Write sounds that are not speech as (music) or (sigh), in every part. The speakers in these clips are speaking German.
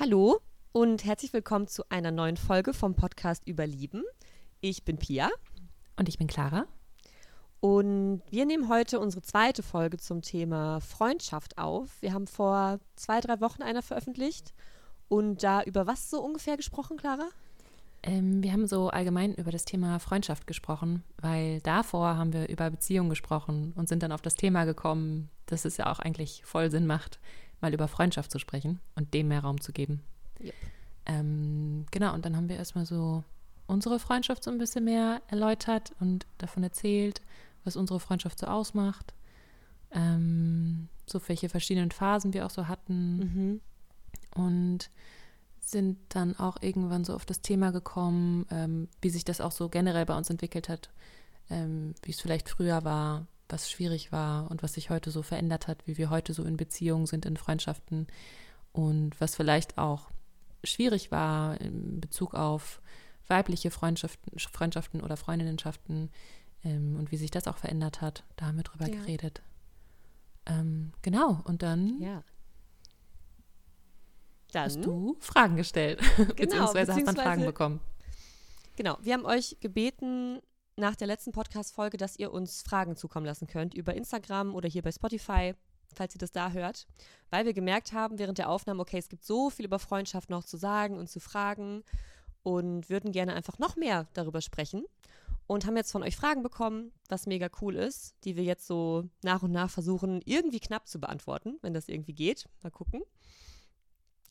Hallo und herzlich willkommen zu einer neuen Folge vom Podcast Überlieben. Ich bin Pia. Und ich bin Clara. Und wir nehmen heute unsere zweite Folge zum Thema Freundschaft auf. Wir haben vor zwei, drei Wochen einer veröffentlicht. Und da über was so ungefähr gesprochen, Clara? Ähm, wir haben so allgemein über das Thema Freundschaft gesprochen, weil davor haben wir über Beziehungen gesprochen und sind dann auf das Thema gekommen, dass es ja auch eigentlich voll Sinn macht, mal über Freundschaft zu sprechen und dem mehr Raum zu geben. Yep. Ähm, genau, und dann haben wir erstmal so unsere Freundschaft so ein bisschen mehr erläutert und davon erzählt, was unsere Freundschaft so ausmacht. Ähm, so welche verschiedenen Phasen wir auch so hatten. Mhm. Und sind dann auch irgendwann so auf das Thema gekommen, ähm, wie sich das auch so generell bei uns entwickelt hat, ähm, wie es vielleicht früher war, was schwierig war und was sich heute so verändert hat, wie wir heute so in Beziehungen sind, in Freundschaften und was vielleicht auch schwierig war in Bezug auf weibliche Freundschaften, Freundschaften oder Freundinnenschaften ähm, und wie sich das auch verändert hat. Da haben wir drüber Ja. geredet. Ähm, genau, und dann Ja. Dann, hast du Fragen gestellt, (laughs) beziehungsweise hast dann Fragen beziehungsweise- bekommen. genau, wir haben euch gebeten nach der letzten Podcast-Folge, dass ihr uns Fragen zukommen lassen könnt über Instagram oder hier bei Spotify, falls ihr das da hört, weil wir gemerkt haben während der Aufnahme, okay, es gibt so viel über Freundschaft noch zu sagen und zu fragen und würden gerne einfach noch mehr darüber sprechen und haben jetzt von euch Fragen bekommen, was mega cool ist, die wir jetzt so nach und nach versuchen, irgendwie knapp zu beantworten, wenn das irgendwie geht. Mal gucken.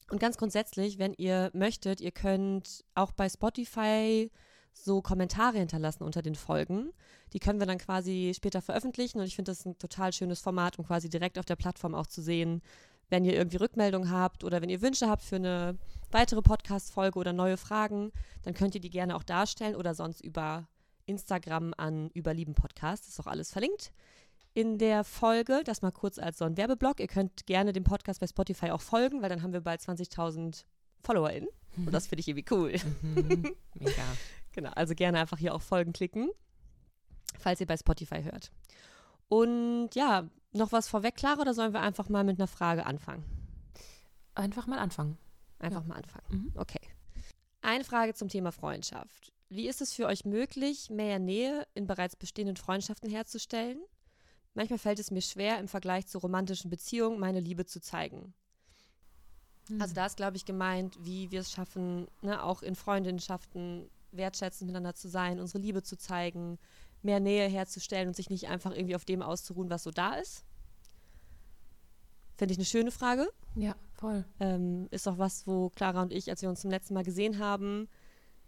Und ganz grundsätzlich, wenn ihr möchtet, ihr könnt auch bei Spotify so Kommentare hinterlassen unter den Folgen. Die können wir dann quasi später veröffentlichen und ich finde das ein total schönes Format, um quasi direkt auf der Plattform auch zu sehen, wenn ihr irgendwie Rückmeldungen habt oder wenn ihr Wünsche habt für eine weitere Podcast-Folge oder neue Fragen, dann könnt ihr die gerne auch darstellen oder sonst über Instagram an Überlieben Podcast. Das ist auch alles verlinkt in der Folge. Das mal kurz als so ein Werbeblock. Ihr könnt gerne dem Podcast bei Spotify auch folgen, weil dann haben wir bald 20.000 FollowerInnen. Und das finde ich irgendwie cool. Mhm, mega. (laughs) Genau, also gerne einfach hier auf Folgen klicken, falls ihr bei Spotify hört. Und ja, noch was vorweg, Clara, oder sollen wir einfach mal mit einer Frage anfangen? Einfach mal anfangen. Einfach Ja. mal anfangen. Mhm. Okay. Eine Frage zum Thema Freundschaft. Wie ist es für euch möglich, mehr Nähe in bereits bestehenden Freundschaften herzustellen? Manchmal fällt es mir schwer, im Vergleich zu romantischen Beziehungen meine Liebe zu zeigen. Mhm. Also da ist, glaube ich, gemeint, wie wir es schaffen, ne, auch in Freundinnenschaften wertschätzend miteinander zu sein, unsere Liebe zu zeigen, mehr Nähe herzustellen und sich nicht einfach irgendwie auf dem auszuruhen, was so da ist. Finde ich eine schöne Frage. Ja, voll. Ähm, ist auch was, wo Clara und ich, als wir uns zum letzten Mal gesehen haben,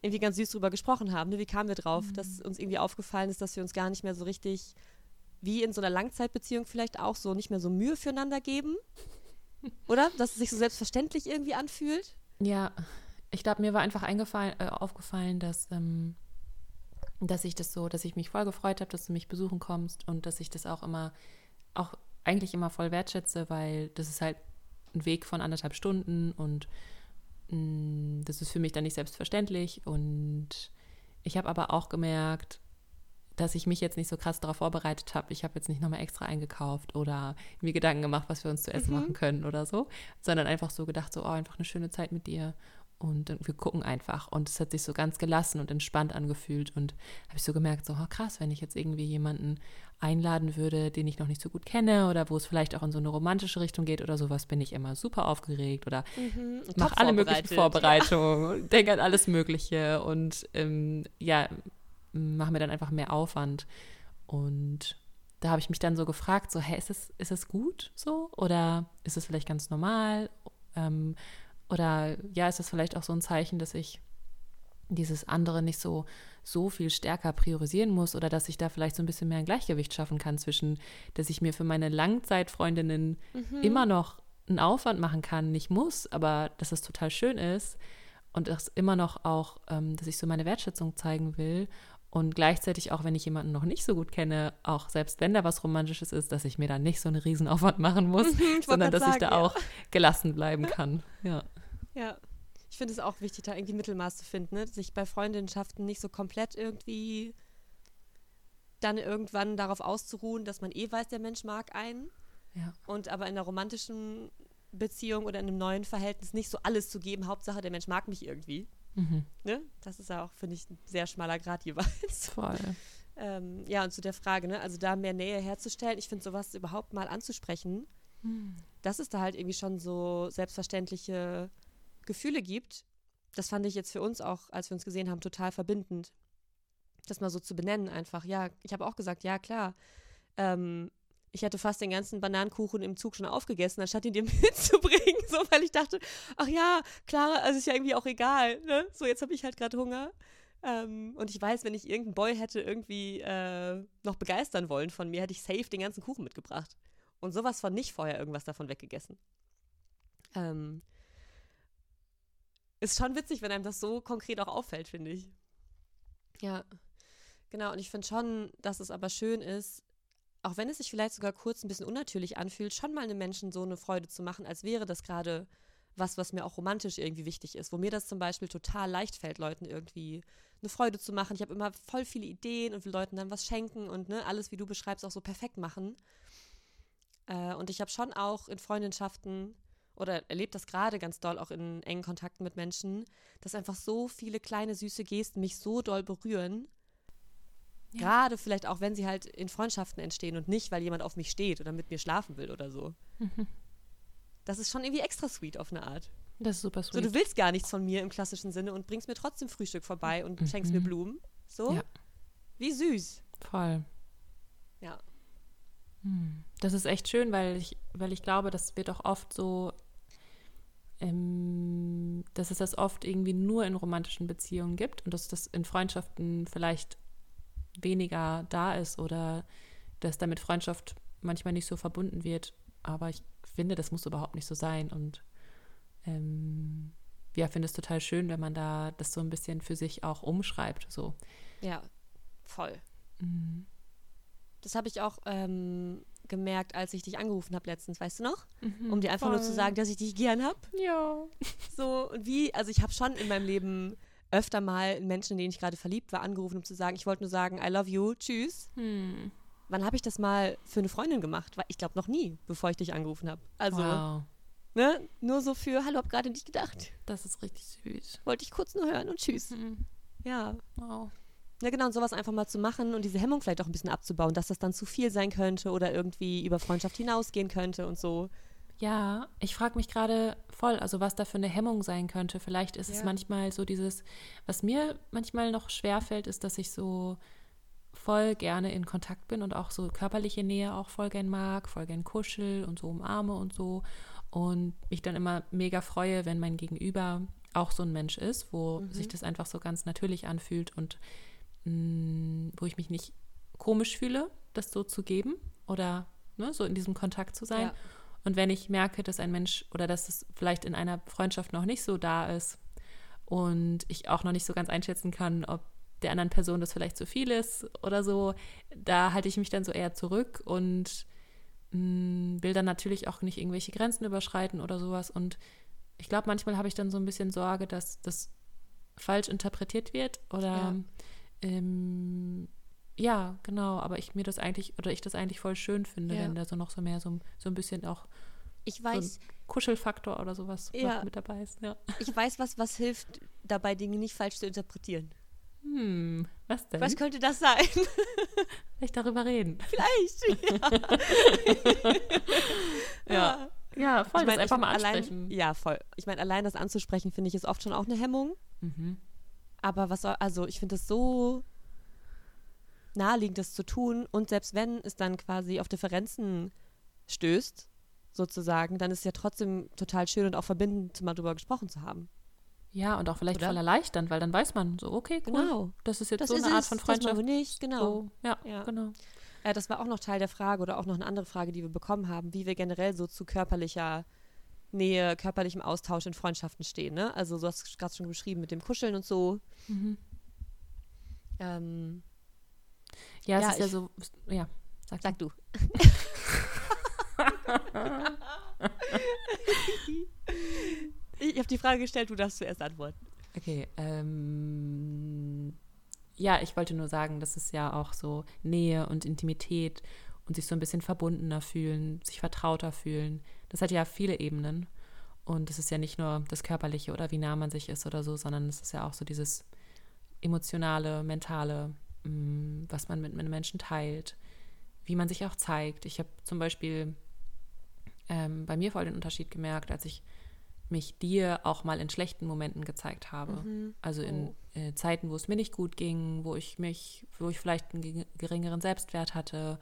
irgendwie ganz süß drüber gesprochen haben. Ne? Wie kamen wir drauf, Mhm. dass uns irgendwie aufgefallen ist, dass wir uns gar nicht mehr so richtig, wie in so einer Langzeitbeziehung vielleicht auch, so nicht mehr so Mühe füreinander geben. (laughs) Oder? Dass es sich so selbstverständlich irgendwie anfühlt. Ja, ich glaube, mir war einfach eingefallen, äh, aufgefallen, dass, ähm, dass ich das so, dass ich mich voll gefreut habe, dass du mich besuchen kommst und dass ich das auch immer, auch eigentlich immer voll wertschätze, weil das ist halt ein Weg von anderthalb Stunden und mh, das ist für mich dann nicht selbstverständlich und ich habe aber auch gemerkt, dass ich mich jetzt nicht so krass darauf vorbereitet habe. Ich habe jetzt nicht nochmal extra eingekauft oder mir Gedanken gemacht, was wir uns zu essen Mhm. machen können oder so, sondern einfach so gedacht, so, oh, einfach eine schöne Zeit mit dir und wir gucken einfach. Und es hat sich so ganz gelassen und entspannt angefühlt und habe ich so gemerkt, so, oh, krass, wenn ich jetzt irgendwie jemanden einladen würde, den ich noch nicht so gut kenne oder wo es vielleicht auch in so eine romantische Richtung geht oder sowas, bin ich immer super aufgeregt oder Mhm. mache alle möglichen Vorbereitungen, denke an alles Mögliche und ähm, ja, mache mir dann einfach mehr Aufwand. Und da habe ich mich dann so gefragt, so, hä, ist es, ist es gut so? Oder ist es vielleicht ganz normal? Ähm, oder ja, ist es vielleicht auch so ein Zeichen, dass ich dieses andere nicht so, so viel stärker priorisieren muss oder dass ich da vielleicht so ein bisschen mehr ein Gleichgewicht schaffen kann zwischen, dass ich mir für meine Langzeitfreundinnen Mhm. immer noch einen Aufwand machen kann, nicht muss, aber dass es total schön ist und dass immer noch auch, ähm, dass ich so meine Wertschätzung zeigen will und gleichzeitig auch, wenn ich jemanden noch nicht so gut kenne, auch selbst wenn da was Romantisches ist, dass ich mir da nicht so einen Riesenaufwand machen muss, Mhm, sondern dass ich da sagen, ja. auch gelassen bleiben kann. Ja. Ja. Ich finde es auch wichtig, da irgendwie Mittelmaß zu finden, ne? sich bei Freundschaften nicht so komplett irgendwie dann irgendwann darauf auszuruhen, dass man eh weiß, der Mensch mag einen. Ja. Und aber in der romantischen Beziehung oder in einem neuen Verhältnis nicht so alles zu geben. Hauptsache, der Mensch mag mich irgendwie. Mhm. Ne? Das ist ja auch, finde ich, ein sehr schmaler Grad jeweils. Voll. Ähm, ja, und zu der Frage, ne? also da mehr Nähe herzustellen, ich finde sowas überhaupt mal anzusprechen, Hm. dass es da halt irgendwie schon so selbstverständliche Gefühle gibt. Das fand ich jetzt für uns auch, als wir uns gesehen haben, total verbindend. Das mal so zu benennen einfach. Ja, ich habe auch gesagt, ja klar. Ähm, ich hätte fast den ganzen Bananenkuchen im Zug schon aufgegessen, anstatt ihn dir (laughs) mitzubringen. So, weil ich dachte, ach ja, klar, also ist ja irgendwie auch egal. Ne? So, jetzt habe ich halt gerade Hunger. Ähm, und ich weiß, wenn ich irgendeinen Boy hätte irgendwie äh, noch begeistern wollen von mir, hätte ich safe den ganzen Kuchen mitgebracht. Und sowas von nicht vorher irgendwas davon weggegessen. Ähm, ist schon witzig, wenn einem das so konkret auch auffällt, finde ich. Ja, genau. Und ich finde schon, dass es aber schön ist, auch wenn es sich vielleicht sogar kurz ein bisschen unnatürlich anfühlt, schon mal einem Menschen so eine Freude zu machen, als wäre das gerade was, was mir auch romantisch irgendwie wichtig ist. Wo mir das zum Beispiel total leicht fällt, Leuten irgendwie eine Freude zu machen. Ich habe immer voll viele Ideen und will Leuten dann was schenken und ne, alles, wie du beschreibst, auch so perfekt machen. Äh, und ich habe schon auch in Freundschaften oder erlebt das gerade ganz doll auch in engen Kontakten mit Menschen, dass einfach so viele kleine süße Gesten mich so doll berühren. Ja. Gerade vielleicht auch, wenn sie halt in Freundschaften entstehen und nicht, weil jemand auf mich steht oder mit mir schlafen will oder so. Mhm. Das ist schon irgendwie extra sweet auf eine Art. Das ist super So, sweet. du willst gar nichts von mir im klassischen Sinne und bringst mir trotzdem Frühstück vorbei und Mhm. schenkst mir Blumen. So? Ja. Wie süß. Voll. Ja. Hm. Das ist echt schön, weil ich, weil ich glaube, das wird auch oft so, ähm, dass es das oft irgendwie nur in romantischen Beziehungen gibt und dass das in Freundschaften vielleicht weniger da ist oder dass damit Freundschaft manchmal nicht so verbunden wird. Aber ich finde, das muss überhaupt nicht so sein. Und ähm, ja, finde es total schön, wenn man da das so ein bisschen für sich auch umschreibt. So. Ja, voll. Mhm. Das habe ich auch ähm, gemerkt, als ich dich angerufen habe letztens, weißt du noch? Mhm, Um dir einfach nur zu voll. sagen, dass ich dich gern habe. Ja. So, und wie, also ich habe schon in meinem Leben öfter mal einen Menschen, in den ich gerade verliebt war, angerufen, um zu sagen, ich wollte nur sagen, I love you, tschüss. Hm. Wann habe ich das mal für eine Freundin gemacht? Weil Ich glaube noch nie, bevor ich dich angerufen habe. Also, wow. ne, nur so für, hallo, hab gerade nicht gedacht. Das ist richtig süß. Wollte ich kurz nur hören und tschüss. Mhm. Ja. Wow. Ja, genau, und sowas einfach mal zu machen und diese Hemmung vielleicht auch ein bisschen abzubauen, dass das dann zu viel sein könnte oder irgendwie über Freundschaft hinausgehen könnte und so. Ja, ich frage mich gerade voll, also was da für eine Hemmung sein könnte. Vielleicht ist es Ja. manchmal so dieses, was mir manchmal noch schwerfällt, ist, dass ich so voll gerne in Kontakt bin und auch so körperliche Nähe auch voll gern mag, voll gern kuschel und so umarme und so. Und mich dann immer mega freue, wenn mein Gegenüber auch so ein Mensch ist, wo Mhm. sich das einfach so ganz natürlich anfühlt und mh, wo ich mich nicht komisch fühle, das so zu geben oder ne, so in diesem Kontakt zu sein. Ja. Und wenn ich merke, dass ein Mensch oder dass es vielleicht in einer Freundschaft noch nicht so da ist und ich auch noch nicht so ganz einschätzen kann, ob der anderen Person das vielleicht zu viel ist oder so, da halte ich mich dann so eher zurück und mh, will dann natürlich auch nicht irgendwelche Grenzen überschreiten oder sowas. Und ich glaube, manchmal habe ich dann so ein bisschen Sorge, dass das falsch interpretiert wird oder Ja. Ähm, ja, genau, aber ich mir das eigentlich, oder ich das eigentlich voll schön finde, Ja. wenn da so noch so mehr so, so ein bisschen auch Ich weiß- Kuschelfaktor oder sowas Ja. mit dabei ist. Ja. ich weiß was, was hilft dabei, Dinge nicht falsch zu interpretieren. Hm, was denn? Was könnte das sein? (laughs) Vielleicht darüber reden. Vielleicht. (laughs) Ja. Ja. Ja, voll, Ich das mein, einfach ich mal allein, ansprechen. Ja, voll. Ich meine, allein das anzusprechen, finde ich, ist oft schon auch eine Hemmung. Mhm. Aber was soll, also ich finde es so naheliegend, das zu tun. Und selbst wenn es dann quasi auf Differenzen stößt, sozusagen, dann ist es ja trotzdem total schön und auch verbindend, mal drüber gesprochen zu haben. Ja, und auch vielleicht Oder? voll erleichternd, weil dann weiß man so, okay, cool. Genau. Das ist jetzt Das so ist eine Art es, von das machen Freundschaft. wir nicht, genau. So, ja, Ja. genau. Äh, das war auch noch Teil der Frage oder auch noch eine andere Frage, die wir bekommen haben, wie wir generell so zu körperlicher Nähe, körperlichem Austausch in Freundschaften stehen. Ne? Also du hast gerade schon beschrieben mit dem Kuscheln und so. Mhm. Ähm, Ja, es Ja, ist ja so, ja, sag, sag du. (laughs) ich habe die Frage gestellt, du darfst zuerst antworten. Okay, ähm, ja, ich wollte nur sagen, dass es ja auch so Nähe und Intimität und sich so ein bisschen verbundener fühlen, sich vertrauter fühlen. Das hat ja viele Ebenen. Und es ist ja nicht nur das Körperliche oder wie nah man sich ist oder so, sondern es ist ja auch so dieses emotionale, mentale, mm, was man mit, mit Menschen teilt, wie man sich auch zeigt. Ich habe zum Beispiel ähm, bei mir voll den Unterschied gemerkt, als ich mich dir auch mal in schlechten Momenten gezeigt habe. Mhm. Also in oh. äh, Zeiten, wo es mir nicht gut ging, wo ich mich, wo ich vielleicht einen geringeren Selbstwert hatte,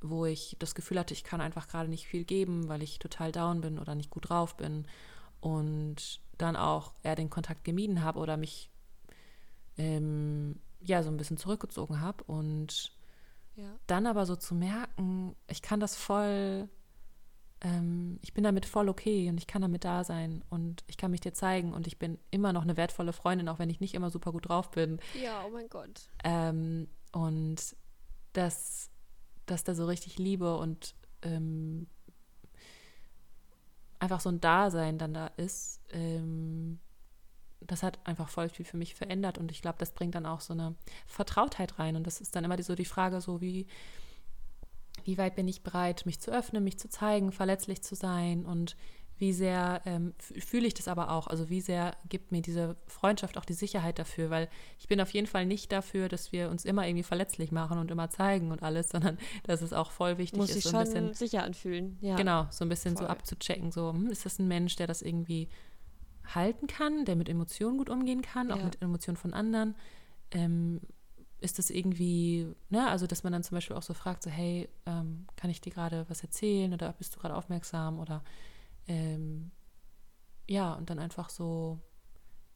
wo ich das Gefühl hatte, ich kann einfach gerade nicht viel geben, weil ich total down bin oder nicht gut drauf bin. Und dann auch eher den Kontakt gemieden habe oder mich ähm, ja so ein bisschen zurückgezogen habe. Und ja. dann aber so zu merken, ich kann das voll ähm, ich bin damit voll okay und ich kann damit da sein und ich kann mich dir zeigen und ich bin immer noch eine wertvolle Freundin, auch wenn ich nicht immer super gut drauf bin. Ja, oh mein Gott. Ähm, und dass, dass da so richtig Liebe und ähm, einfach so ein Dasein dann da ist, ähm, das hat einfach voll viel für mich verändert und ich glaube, das bringt dann auch so eine Vertrautheit rein und das ist dann immer die, so die Frage, so wie wie weit bin ich bereit, mich zu öffnen, mich zu zeigen, verletzlich zu sein und wie sehr ähm, fühle ich das aber auch? Also wie sehr gibt mir diese Freundschaft auch die Sicherheit dafür? Weil ich bin auf jeden Fall nicht dafür, dass wir uns immer irgendwie verletzlich machen und immer zeigen und alles, (laughs) sondern dass es auch voll wichtig Muss ist, so ein bisschen sicher anfühlen. Ja. Genau, so ein bisschen voll. so abzuchecken. So hm, ist das ein Mensch, der das irgendwie halten kann, der mit Emotionen gut umgehen kann, ja. auch mit Emotionen von anderen. Ähm, ist das irgendwie, ne, also dass man dann zum Beispiel auch so fragt, so, hey, ähm, kann ich dir gerade was erzählen oder bist du gerade aufmerksam oder ähm, ja, und dann einfach so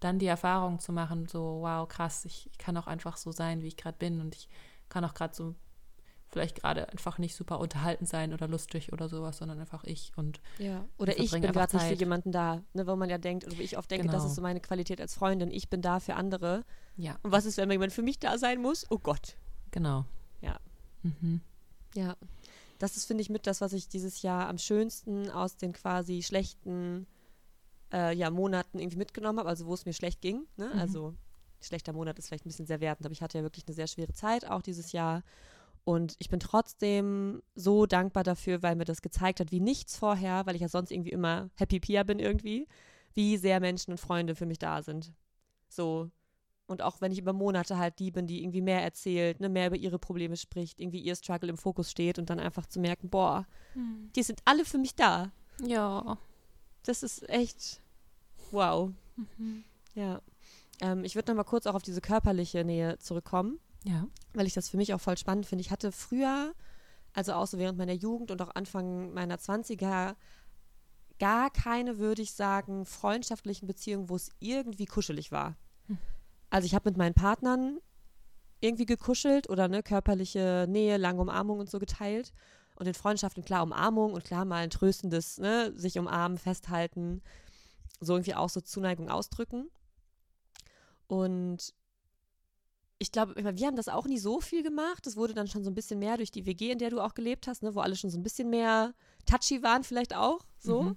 dann die Erfahrung zu machen, so, wow, krass, ich, ich kann auch einfach so sein, wie ich gerade bin und ich kann auch gerade so vielleicht gerade einfach nicht super unterhalten sein oder lustig oder sowas, sondern einfach ich und ja oder ich bin gerade nicht für jemanden da, ne, wo man ja denkt oder wie ich oft denke, genau. das ist so meine Qualität als Freundin, ich bin da für andere. Ja. Und was ist, wenn jemand für mich da sein muss? Oh Gott. Genau. Ja. Mhm. Ja. Das ist finde ich mit das, was ich dieses Jahr am schönsten aus den quasi schlechten äh, ja, Monaten irgendwie mitgenommen habe, also wo es mir schlecht ging, ne? Mhm. Also schlechter Monat ist vielleicht ein bisschen sehr wertend, aber ich hatte ja wirklich eine sehr schwere Zeit auch dieses Jahr und ich bin trotzdem so dankbar dafür, weil mir das gezeigt hat, wie nichts vorher, weil ich ja sonst irgendwie immer Happy Pia bin irgendwie, wie sehr Menschen und Freunde für mich da sind. So. Und auch wenn ich über Monate halt die bin, die irgendwie mehr erzählt, ne, mehr über ihre Probleme spricht, irgendwie ihr Struggle im Fokus steht und dann einfach zu merken, boah, hm. die sind alle für mich da. Ja. Das ist echt wow. Mhm. Ja. Ähm, ich würde noch mal kurz auch auf diese körperliche Nähe zurückkommen. Ja. Weil ich das für mich auch voll spannend finde. Ich hatte früher, also auch so während meiner Jugend und auch Anfang meiner 20er, gar keine, würde ich sagen, freundschaftlichen Beziehungen, wo es irgendwie kuschelig war. Also ich habe mit meinen Partnern irgendwie gekuschelt oder ne, körperliche Nähe, lange Umarmung und so geteilt. Und in Freundschaften klar Umarmung und klar mal ein tröstendes, ne, sich umarmen, festhalten, so irgendwie auch so Zuneigung ausdrücken. Und ich glaube, wir haben das auch nie so viel gemacht. Das wurde dann schon so ein bisschen mehr durch die WG, in der du auch gelebt hast, ne, wo alle schon so ein bisschen mehr touchy waren, vielleicht auch so. Mhm.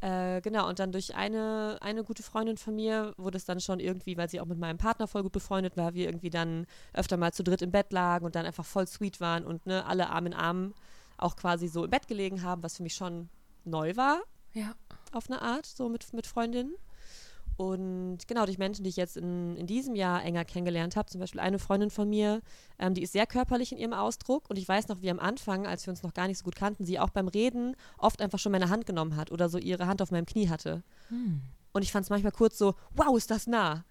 Äh, genau, und dann durch eine, eine gute Freundin von mir wurde es dann schon irgendwie, weil sie auch mit meinem Partner voll gut befreundet war, wir irgendwie dann öfter mal zu dritt im Bett lagen und dann einfach voll sweet waren und ne, alle Arm in Arm auch quasi so im Bett gelegen haben, was für mich schon neu war. Ja. Auf eine Art, so mit, mit Freundinnen. Und genau, durch Menschen, die ich jetzt in, in diesem Jahr enger kennengelernt habe, zum Beispiel eine Freundin von mir, ähm, die ist sehr körperlich in ihrem Ausdruck. Und ich weiß noch, wie am Anfang, als wir uns noch gar nicht so gut kannten, sie auch beim Reden oft einfach schon meine Hand genommen hat oder so ihre Hand auf meinem Knie hatte. Hm. Und ich fand es manchmal kurz so, wow, ist das nah.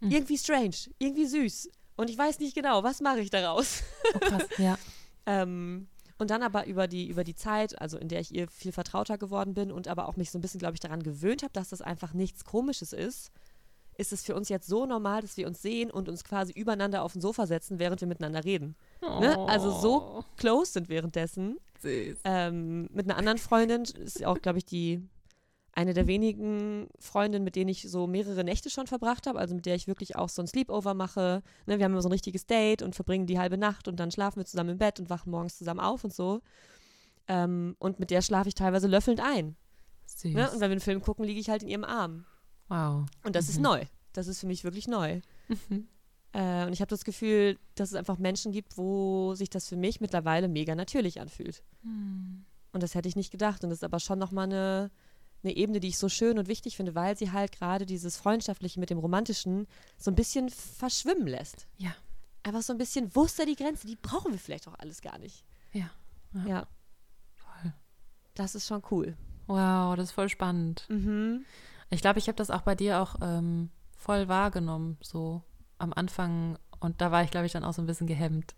Hm. Irgendwie strange, irgendwie süß. Und ich weiß nicht genau, was mache ich daraus? Oh, krass, (laughs) ja. ähm, und dann aber über die, über die Zeit, also in der ich ihr viel vertrauter geworden bin und aber auch mich so ein bisschen, glaube ich, daran gewöhnt habe, dass das einfach nichts Komisches ist, ist es für uns jetzt so normal, dass wir uns sehen und uns quasi übereinander auf den Sofa setzen, während wir miteinander reden. Oh. Ne? Also so oh. close sind währenddessen. Ähm, mit einer anderen Freundin ist auch, glaube ich, die eine der wenigen Freundinnen, mit denen ich so mehrere Nächte schon verbracht habe, also mit der ich wirklich auch so ein Sleepover mache. Ne, wir haben immer so ein richtiges Date und verbringen die halbe Nacht und dann schlafen wir zusammen im Bett und wachen morgens zusammen auf und so. Ähm, und mit der schlafe ich teilweise löffelnd ein. Ne? Und wenn wir einen Film gucken, liege ich halt in ihrem Arm. Wow. Und das mhm. ist neu. Das ist für mich wirklich neu. Mhm. Äh, und ich habe das Gefühl, dass es einfach Menschen gibt, wo sich das für mich mittlerweile mega natürlich anfühlt. Hm. Und das hätte ich nicht gedacht. Und das ist aber schon nochmal eine, eine Ebene, die ich so schön und wichtig finde, weil sie halt gerade dieses Freundschaftliche mit dem Romantischen so ein bisschen verschwimmen lässt. Ja. Einfach so ein bisschen, wo ist da die Grenze? Die brauchen wir vielleicht auch alles gar nicht. Ja. Ja. Ja, Voll. das ist schon cool. Wow, das ist voll spannend. Mhm. Ich glaube, ich habe das auch bei dir auch ähm, voll wahrgenommen, so am Anfang. Und da war ich, glaube ich, dann auch so ein bisschen gehemmt.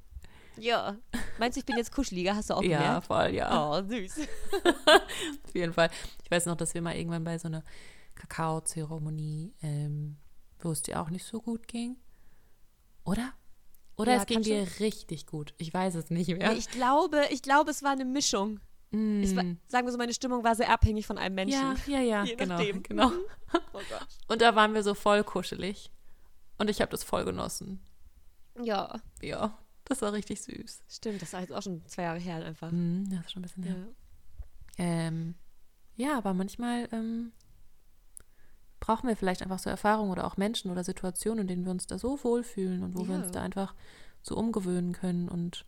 Ja. Meinst du, ich bin jetzt kuscheliger? Hast du auch Ja, gemerkt? voll, ja. Oh, süß. (laughs) Auf jeden Fall. Ich weiß noch, dass wir mal irgendwann bei so einer Kakaozeremonie, ähm, wo es dir auch nicht so gut ging. Oder? Oder Ja, es ging dir richtig gut. Ich weiß es nicht mehr. Nee, ich glaube, ich glaube, es war eine Mischung. Mm. War, sagen wir so, meine Stimmung war sehr abhängig von einem Menschen. ja, ja, ja, Je genau, nachdem. genau. (laughs) Oh Gott. Und da waren wir so voll kuschelig. Und ich habe das voll genossen. Ja, Ja, das war richtig süß. stimmt. Das war jetzt auch schon zwei Jahre her einfach. Mm, das ist schon ein bisschen Ja. her. Ähm, ja, aber manchmal ähm, brauchen wir vielleicht einfach so Erfahrungen oder auch Menschen oder Situationen, in denen wir uns da so wohlfühlen und wo wir Ja. uns da einfach so umgewöhnen können und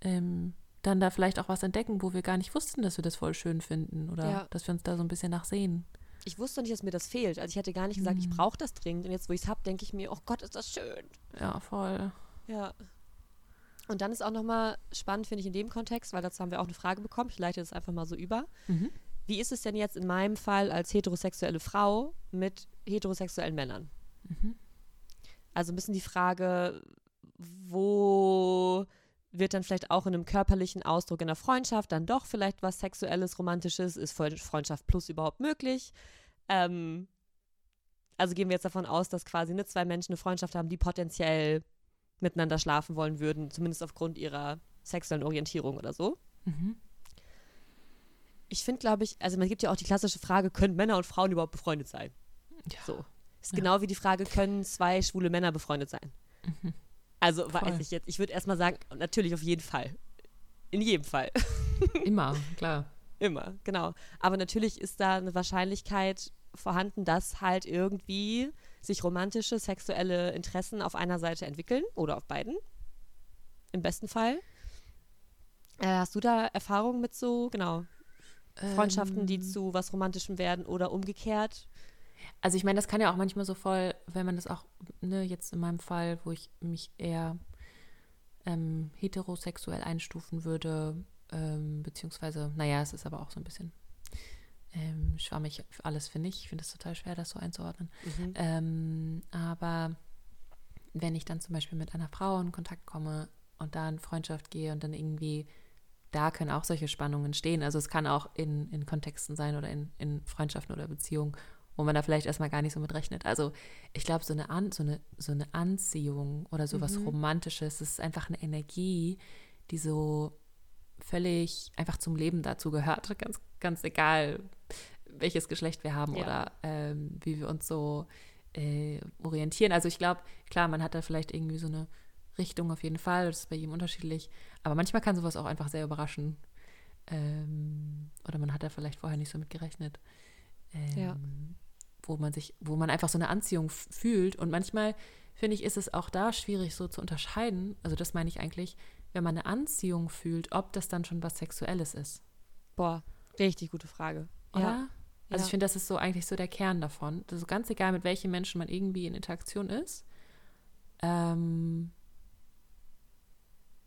ähm, dann da vielleicht auch was entdecken, wo wir gar nicht wussten, dass wir das voll schön finden oder Ja. dass wir uns da so ein bisschen nachsehen. Ich wusste nicht, dass mir das fehlt. Also ich hätte gar nicht gesagt, ich Mhm. brauche das dringend. Und jetzt, wo ich es habe, denke ich mir, oh Gott, ist das schön. Ja, voll. Ja. Und dann ist auch nochmal spannend, finde ich, in dem Kontext, weil dazu haben wir auch eine Frage bekommen. Ich leite das einfach mal so über. Mhm. Wie ist es denn jetzt in meinem Fall als heterosexuelle Frau mit heterosexuellen Männern? Mhm. Also ein bisschen die Frage, wo wird dann vielleicht auch in einem körperlichen Ausdruck in der Freundschaft dann doch vielleicht was Sexuelles, Romantisches? Ist Fre- Freundschaft plus überhaupt möglich? Ähm, also gehen wir jetzt davon aus, dass quasi ne, zwei Menschen eine Freundschaft haben, die potenziell miteinander schlafen wollen würden, zumindest aufgrund ihrer sexuellen Orientierung oder so. Mhm. Ich finde, glaube ich, also man gibt ja auch die klassische Frage, können Männer und Frauen überhaupt befreundet sein? Ja. So. Ist Ja. genau wie die Frage, können zwei schwule Männer befreundet sein? Mhm. Also Voll. weiß ich jetzt. Ich würde erstmal sagen, natürlich auf jeden Fall. In jedem Fall. (laughs) Immer, klar. Immer, genau. Aber natürlich ist da eine Wahrscheinlichkeit vorhanden, dass halt irgendwie sich romantische, sexuelle Interessen auf einer Seite entwickeln oder auf beiden. Im besten Fall. Äh, hast du da Erfahrungen mit so, genau, Freundschaften, die Ähm, zu was Romantischem werden oder umgekehrt? Also ich meine, das kann ja auch manchmal so voll, wenn man das auch, ne, jetzt in meinem Fall, wo ich mich eher ähm, heterosexuell einstufen würde, ähm, beziehungsweise, naja, es ist aber auch so ein bisschen ähm, schwammig alles, finde ich. Ich finde es total schwer, das so einzuordnen. Mhm. Ähm, aber wenn ich dann zum Beispiel mit einer Frau in Kontakt komme und da in Freundschaft gehe und dann irgendwie, da können auch solche Spannungen entstehen. Also es kann auch in, in Kontexten sein oder in, in Freundschaften oder Beziehungen, wo man da vielleicht erstmal gar nicht so mit rechnet. Also ich glaube, so eine, An so, eine, so eine Anziehung oder so was Mhm. Romantisches, das ist einfach eine Energie, die so völlig einfach zum Leben dazu gehört. Ganz, ganz egal, welches Geschlecht wir haben Ja. oder ähm, wie wir uns so äh, orientieren. Also ich glaube, klar, man hat da vielleicht irgendwie so eine Richtung auf jeden Fall, das ist bei jedem unterschiedlich. Aber manchmal kann sowas auch einfach sehr überraschen. Ähm, oder man hat da vielleicht vorher nicht so mit gerechnet. Ähm, Ja. Wo man sich, wo man einfach so eine Anziehung fühlt. Und manchmal, finde ich, ist es auch da schwierig so zu unterscheiden. Also das meine ich eigentlich, wenn man eine Anziehung fühlt, ob das dann schon was Sexuelles ist. Boah, richtig gute Frage. Oder? Ja. Also ja. ich finde, das ist so eigentlich so der Kern davon. Das ist ganz egal, mit welchen Menschen man irgendwie in Interaktion ist. Ähm,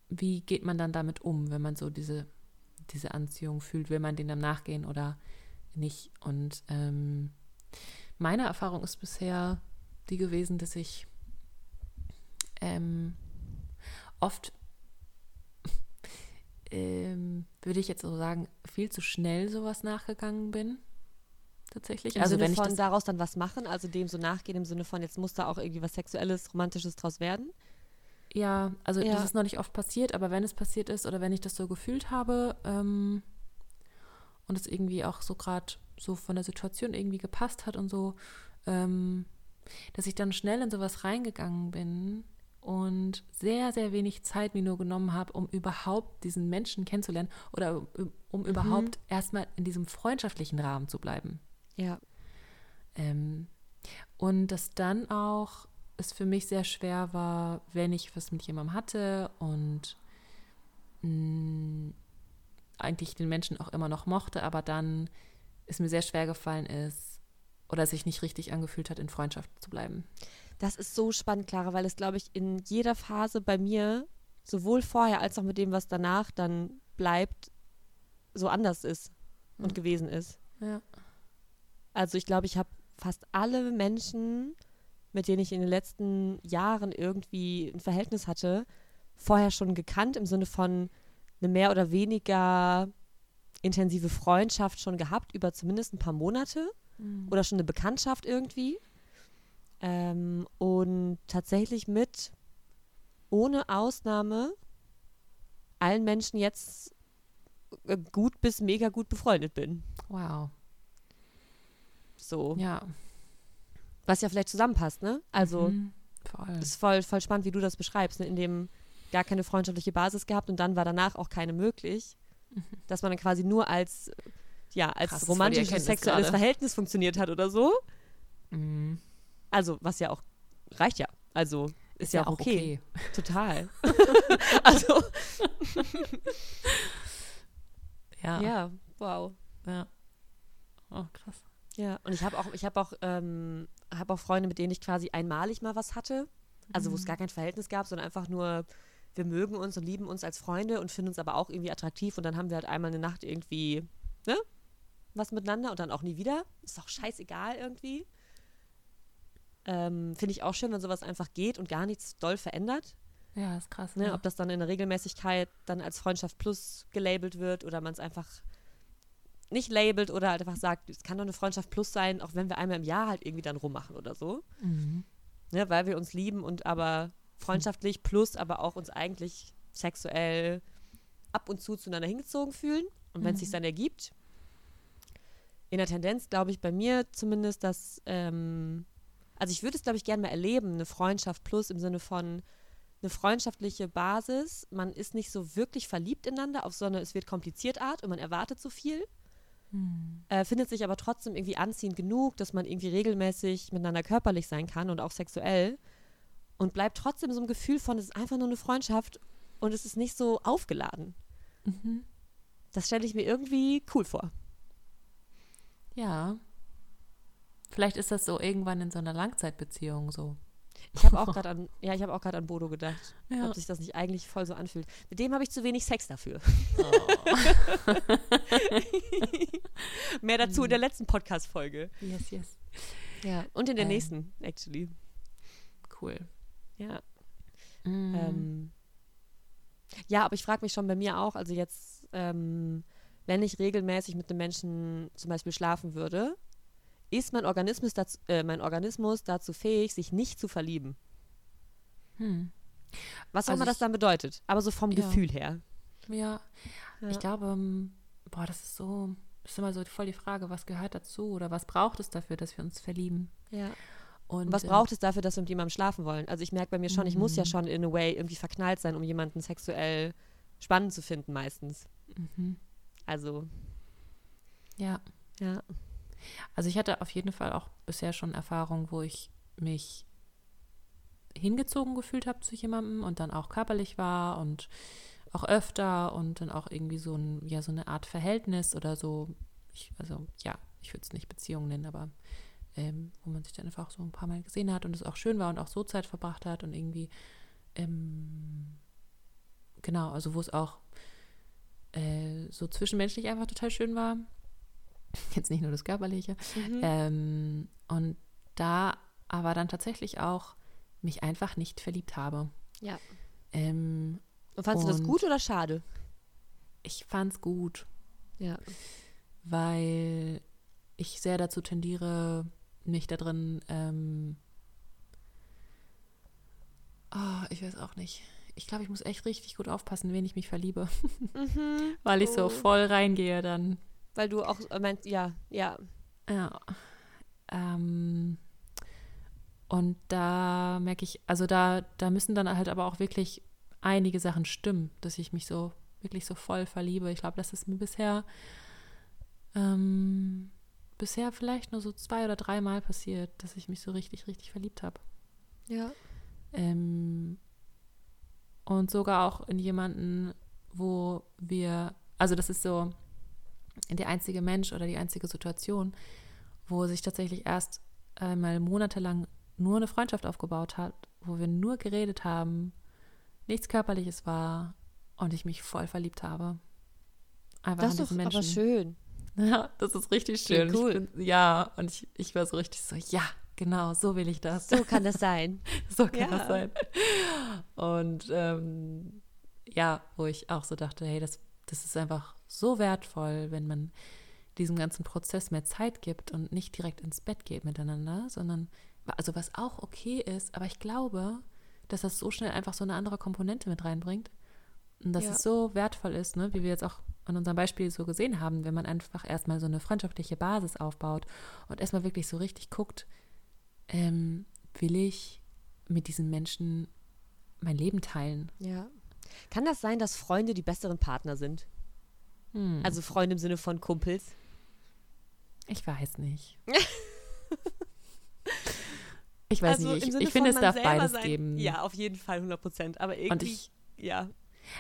wie geht man dann damit um, wenn man so diese, diese Anziehung fühlt? Will man denen dann nachgehen oder nicht? Und ähm, meine Erfahrung ist bisher die gewesen, dass ich ähm, oft, (laughs) ähm, würde ich jetzt so sagen, viel zu schnell sowas nachgegangen bin. Tatsächlich. Im also Sinne wenn ich von daraus dann was machen, also dem so nachgehen, im Sinne von, jetzt muss da auch irgendwie was Sexuelles, Romantisches draus werden. Ja, also Ja. das ist noch nicht oft passiert, aber wenn es passiert ist oder wenn ich das so gefühlt habe ähm, und es irgendwie auch so gerade so von der Situation irgendwie gepasst hat und so, ähm, dass ich dann schnell in sowas reingegangen bin und sehr, sehr wenig Zeit mir nur genommen habe, um überhaupt diesen Menschen kennenzulernen oder um, um überhaupt erstmal in diesem freundschaftlichen Rahmen zu bleiben. Ja. Ähm, und das dann auch es für mich sehr schwer war, wenn ich was mit jemandem hatte und mh, mm, eigentlich den Menschen auch immer noch mochte, aber dann es mir sehr schwer gefallen ist oder sich nicht richtig angefühlt hat, in Freundschaft zu bleiben. Das ist so spannend, Clara, weil es, glaube ich, in jeder Phase bei mir, sowohl vorher als auch mit dem, was danach dann bleibt, so anders ist und mhm. gewesen ist. Ja. Also ich glaube, ich habe fast alle Menschen, mit denen ich in den letzten Jahren irgendwie ein Verhältnis hatte, vorher schon gekannt, im Sinne von eine mehr oder weniger intensive Freundschaft schon gehabt, über zumindest ein paar Monate mhm. oder schon eine Bekanntschaft irgendwie. Ähm, und tatsächlich mit, ohne Ausnahme, allen Menschen jetzt äh, gut bis mega gut befreundet bin. Wow. So. Ja. Was ja vielleicht zusammenpasst, ne? Also mhm, voll. ist voll, voll spannend, wie du das beschreibst, ne? in dem gar keine freundschaftliche Basis gehabt und dann war danach auch keine möglich, mhm. dass man dann quasi nur als ja als Krass, romantisches sexuelles grade. Verhältnis funktioniert hat oder so. Mhm. Also was ja auch reicht ja, also ist, ist ja, ja, auch okay, okay. total. (laughs) (laughs) also ja, ja, wow, ja, oh krass. Ja, und ich habe auch, ich habe auch, ähm, habe auch Freunde, mit denen ich quasi einmalig mal was hatte. Also wo es mhm. gar kein Verhältnis gab, sondern einfach nur, wir mögen uns und lieben uns als Freunde und finden uns aber auch irgendwie attraktiv und dann haben wir halt einmal eine Nacht irgendwie, ne? Was miteinander und dann auch nie wieder. Ist doch scheißegal irgendwie. Ähm, Finde ich auch schön, wenn sowas einfach geht und gar nichts doll verändert. Ja, ist krass. Ne? Ja. Ob das dann in der Regelmäßigkeit dann als Freundschaft plus gelabelt wird oder man es einfach nicht labelt oder halt einfach sagt, es kann doch eine Freundschaft plus sein, auch wenn wir einmal im Jahr halt irgendwie dann rummachen oder so. Mhm. Ne, weil wir uns lieben und aber freundschaftlich plus, aber auch uns eigentlich sexuell ab und zu zueinander hingezogen fühlen. Und wenn es mhm. sich dann ergibt, in der Tendenz glaube ich bei mir zumindest, dass, ähm, also ich würde es glaube ich gerne mal erleben, eine Freundschaft plus im Sinne von eine freundschaftliche Basis. Man ist nicht so wirklich verliebt ineinander, auf so eine, es wird kompliziert Art und man erwartet so viel. Hm. Äh, findet sich aber trotzdem irgendwie anziehend genug, dass man irgendwie regelmäßig miteinander körperlich sein kann und auch sexuell. Und bleibt trotzdem so ein Gefühl von, es ist einfach nur eine Freundschaft und es ist nicht so aufgeladen. Mhm. Das stelle ich mir irgendwie cool vor. Ja. Vielleicht ist das so irgendwann in so einer Langzeitbeziehung so. Ich habe auch gerade an, (laughs) ja, ich habe auch gerade an Bodo gedacht, ja. ob sich das nicht eigentlich voll so anfühlt. Mit dem habe ich zu wenig Sex dafür. Oh. (laughs) Mehr dazu in der letzten Podcast-Folge. Yes, yes. Ja, und in der ähm. nächsten, actually. Cool. Ja. Mm. Ähm, ja, aber ich frage mich schon bei mir auch, also jetzt, ähm, wenn ich regelmäßig mit einem Menschen zum Beispiel schlafen würde, ist mein Organismus dazu, äh, mein Organismus dazu fähig, sich nicht zu verlieben. Hm. Was auch also immer das dann bedeutet, aber so vom ja. Gefühl her. Ja. ja. ich glaube, ähm, boah, das ist so, das ist immer so voll die Frage, was gehört dazu oder was braucht es dafür, dass wir uns verlieben? Ja. Und, was ähm, braucht es dafür, dass wir mit jemandem schlafen wollen? Also ich merke bei mir schon, ich muss ja mhm. schon in a way irgendwie verknallt sein, um jemanden sexuell spannend zu finden meistens. Mhm. Also. Ja. Ja. Also ich hatte auf jeden Fall auch bisher schon Erfahrungen, wo ich mich hingezogen gefühlt habe zu jemandem und dann auch körperlich war und auch öfter und dann auch irgendwie so ein, ja, so eine Art Verhältnis oder so, ich, also ja, ich würde es nicht Beziehung nennen, aber ähm, wo man sich dann einfach so ein paar Mal gesehen hat und es auch schön war und auch so Zeit verbracht hat und irgendwie ähm, genau, also wo es auch äh, so zwischenmenschlich einfach total schön war (laughs) Jetzt nicht nur das Körperliche. Mhm. Ähm, und da aber dann tatsächlich auch mich einfach nicht verliebt habe. Ja. Ähm, und fandest du das gut oder schade? Ich fand es gut. Ja. Weil ich sehr dazu tendiere, mich da drin, ähm, oh, ich weiß auch nicht. Ich glaube, ich muss echt richtig gut aufpassen, wen ich mich verliebe. (laughs) Mhm. Weil ich oh. so voll reingehe dann. Weil du auch äh, meinst, ja, ja. Ja. Ähm, und da merke ich, also da, da müssen dann halt aber auch wirklich einige Sachen stimmen, dass ich mich so wirklich so voll verliebe. Ich glaube, das ist mir bisher ähm, bisher vielleicht nur so zwei oder dreimal passiert, dass ich mich so richtig, richtig verliebt habe. Ja. Ähm, und sogar auch in jemanden, wo wir, also das ist so der einzige Mensch oder die einzige Situation, wo sich tatsächlich erst einmal monatelang nur eine Freundschaft aufgebaut hat, wo wir nur geredet haben, nichts Körperliches war und ich mich voll verliebt habe. Einfach das ist doch Menschen. aber schön. (laughs) Ja, das ist richtig schön. Cool. Bin, ja, und ich, ich war so richtig so, ja, genau, so will ich das. So kann das sein. (laughs) so kann ja. das sein. Und ähm, ja, wo ich auch so dachte, hey, das, das ist einfach so wertvoll, wenn man diesem ganzen Prozess mehr Zeit gibt und nicht direkt ins Bett geht miteinander, sondern, also was auch okay ist, aber ich glaube, dass das so schnell einfach so eine andere Komponente mit reinbringt. Und dass ja. es so wertvoll ist, ne, wie wir jetzt auch an unserem Beispiel so gesehen haben, wenn man einfach erstmal so eine freundschaftliche Basis aufbaut und erstmal wirklich so richtig guckt, ähm, will ich mit diesen Menschen mein Leben teilen? Ja. Kann das sein, dass Freunde die besseren Partner sind? Hm. Also Freunde im Sinne von Kumpels? Ich weiß nicht. (laughs) ich weiß also nicht. Ich, ich finde, es darf beides sein. geben. Ja, auf jeden Fall 100 Prozent. Aber irgendwie, ich, ja.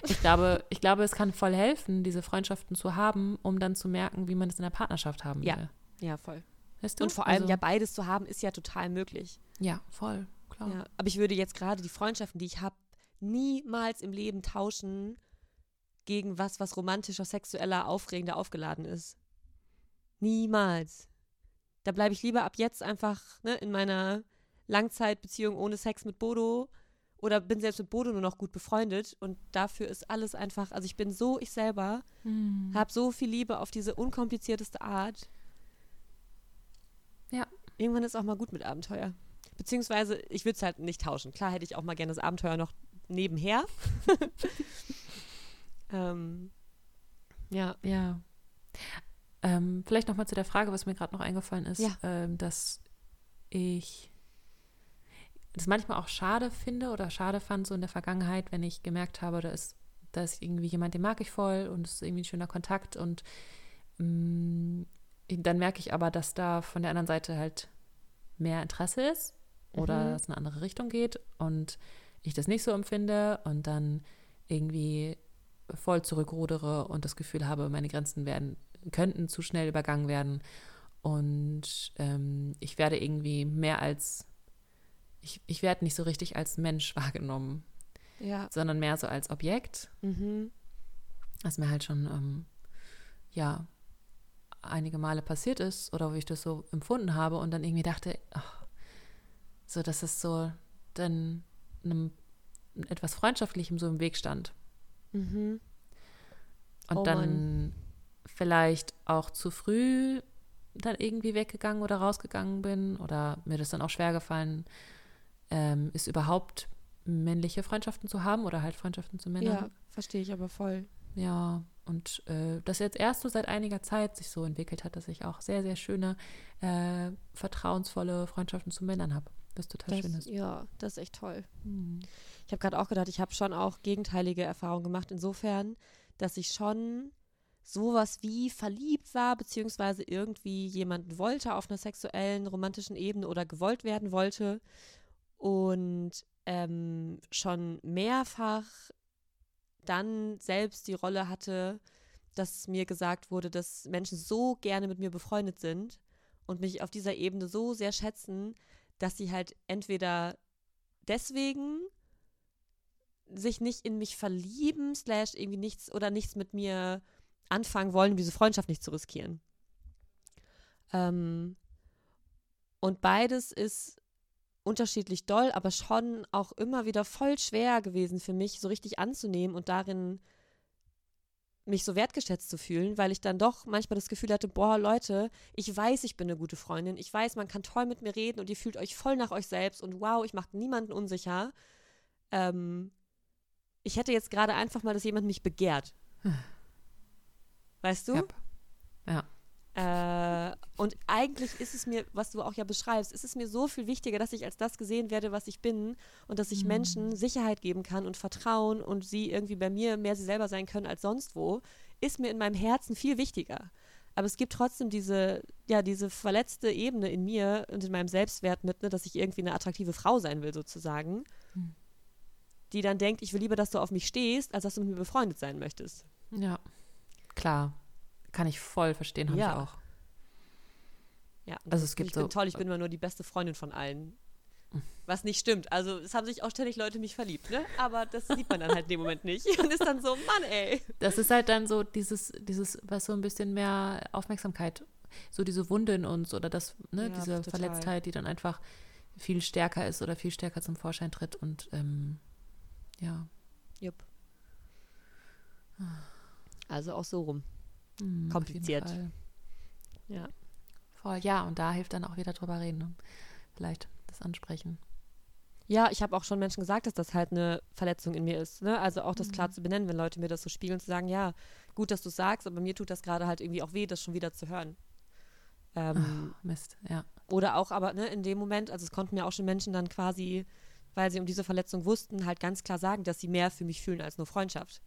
Ich glaube, ich glaube, es kann voll helfen, diese Freundschaften zu haben, um dann zu merken, wie man es in der Partnerschaft haben will. Ja, ja voll. Weißt du? Und vor allem also, ja beides zu haben, ist ja total möglich. Ja, voll, klar. Ja, aber ich würde jetzt gerade die Freundschaften, die ich habe, niemals im Leben tauschen gegen was, was romantischer, sexueller, aufregender aufgeladen ist. Niemals. Da bleibe ich lieber ab jetzt einfach ne, in meiner Langzeitbeziehung ohne Sex mit Bodo oder bin selbst mit Bodo nur noch gut befreundet und dafür ist alles einfach, also ich bin so ich selber, mhm. habe so viel Liebe auf diese unkomplizierteste Art. Ja. Irgendwann ist auch mal gut mit Abenteuer. Beziehungsweise, ich würde es halt nicht tauschen. Klar hätte ich auch mal gerne das Abenteuer noch nebenher. (laughs) ähm, ja. Ja. Ähm, vielleicht nochmal zu der Frage, was mir gerade noch eingefallen ist, ja. ähm, dass ich das manchmal auch schade finde oder schade fand, so in der Vergangenheit, wenn ich gemerkt habe, da ist, da ist irgendwie jemand, den mag ich voll und es ist irgendwie ein schöner Kontakt und mh, mm, dann merke ich aber, dass da von der anderen Seite halt mehr Interesse ist oder mhm. es in eine andere Richtung geht und ich das nicht so empfinde und dann irgendwie voll zurückrudere und das Gefühl habe, meine Grenzen werden, könnten zu schnell übergangen werden und ähm, ich werde irgendwie mehr als ich, ich werde nicht so richtig als Mensch wahrgenommen, ja. sondern mehr so als Objekt. Mhm. Was mir halt schon, ähm, ja, einige Male passiert ist oder wo ich das so empfunden habe und dann irgendwie dachte, ach, so dass es so dann einem etwas Freundschaftlichem so im Weg stand. Mhm. Und oh dann Mann. vielleicht auch zu früh dann irgendwie weggegangen oder rausgegangen bin oder mir das dann auch schwer gefallen ähm, ist überhaupt männliche Freundschaften zu haben oder halt Freundschaften zu Männern. Ja, verstehe ich aber voll. Ja, und äh, das jetzt erst so seit einiger Zeit sich so entwickelt hat, dass ich auch sehr, sehr schöne, äh, vertrauensvolle Freundschaften zu Männern habe. Das total das, schön ist. Ja, das ist echt toll. Hm. Ich habe gerade auch gedacht, ich habe schon auch gegenteilige Erfahrungen gemacht, insofern, dass ich schon sowas wie verliebt war, beziehungsweise irgendwie jemanden wollte auf einer sexuellen, romantischen Ebene oder gewollt werden wollte und ähm, schon mehrfach dann selbst die Rolle hatte, dass mir gesagt wurde, dass Menschen so gerne mit mir befreundet sind und mich auf dieser Ebene so sehr schätzen, dass sie halt entweder deswegen sich nicht in mich verlieben, slash irgendwie nichts oder nichts mit mir anfangen wollen, um diese Freundschaft nicht zu riskieren. Ähm, und beides ist unterschiedlich doll, aber schon auch immer wieder voll schwer gewesen für mich, so richtig anzunehmen und darin mich so wertgeschätzt zu fühlen, weil ich dann doch manchmal das Gefühl hatte, boah, Leute, ich weiß, ich bin eine gute Freundin, ich weiß, man kann toll mit mir reden und ihr fühlt euch voll nach euch selbst und wow, ich mache niemanden unsicher. Ähm, ich hätte jetzt gerade einfach mal, dass jemand mich begehrt. Weißt du? Yep. Ja. Äh, und eigentlich ist es mir, was du auch ja beschreibst, ist es mir so viel wichtiger, dass ich als das gesehen werde, was ich bin und dass ich mhm. Menschen Sicherheit geben kann und Vertrauen und sie irgendwie bei mir mehr sie selber sein können als sonst wo, ist mir in meinem Herzen viel wichtiger. Aber es gibt trotzdem diese, ja, diese verletzte Ebene in mir und in meinem Selbstwert mit, ne, dass ich irgendwie eine attraktive Frau sein will, sozusagen. Hm. Die dann denkt, ich will lieber, dass du auf mich stehst, als dass du mit mir befreundet sein möchtest. Ja, klar. Kann ich voll verstehen, habe ja. ich auch. Ja, also es gibt ich so, bin toll, ich bin immer nur die beste Freundin von allen. Was nicht stimmt. Also es haben sich auch ständig Leute mich verliebt, ne? Aber das sieht man dann halt in dem Moment nicht. Und ist dann so, Mann, ey. Das ist halt dann so dieses, dieses, was so ein bisschen mehr Aufmerksamkeit, so diese Wunde in uns oder das, ne, ja, diese total. Verletztheit, die dann einfach viel stärker ist oder viel stärker zum Vorschein tritt und ähm, ja. Jupp. Also auch so rum. Mhm, Kompliziert. Ja. Voll, ja, und da hilft dann auch wieder drüber reden. Ne? Vielleicht das ansprechen. Ja, ich habe auch schon Menschen gesagt, dass das halt eine Verletzung in mir ist. Ne? Also auch das mhm. klar zu benennen, wenn Leute mir das so spiegeln, zu sagen, ja, gut, dass du es sagst, aber mir tut das gerade halt irgendwie auch weh, das schon wieder zu hören. Ähm, Ach, Mist, ja. Oder auch aber ne, in dem Moment, also es konnten mir auch schon Menschen dann quasi, weil sie um diese Verletzung wussten, halt ganz klar sagen, dass sie mehr für mich fühlen als nur Freundschaft.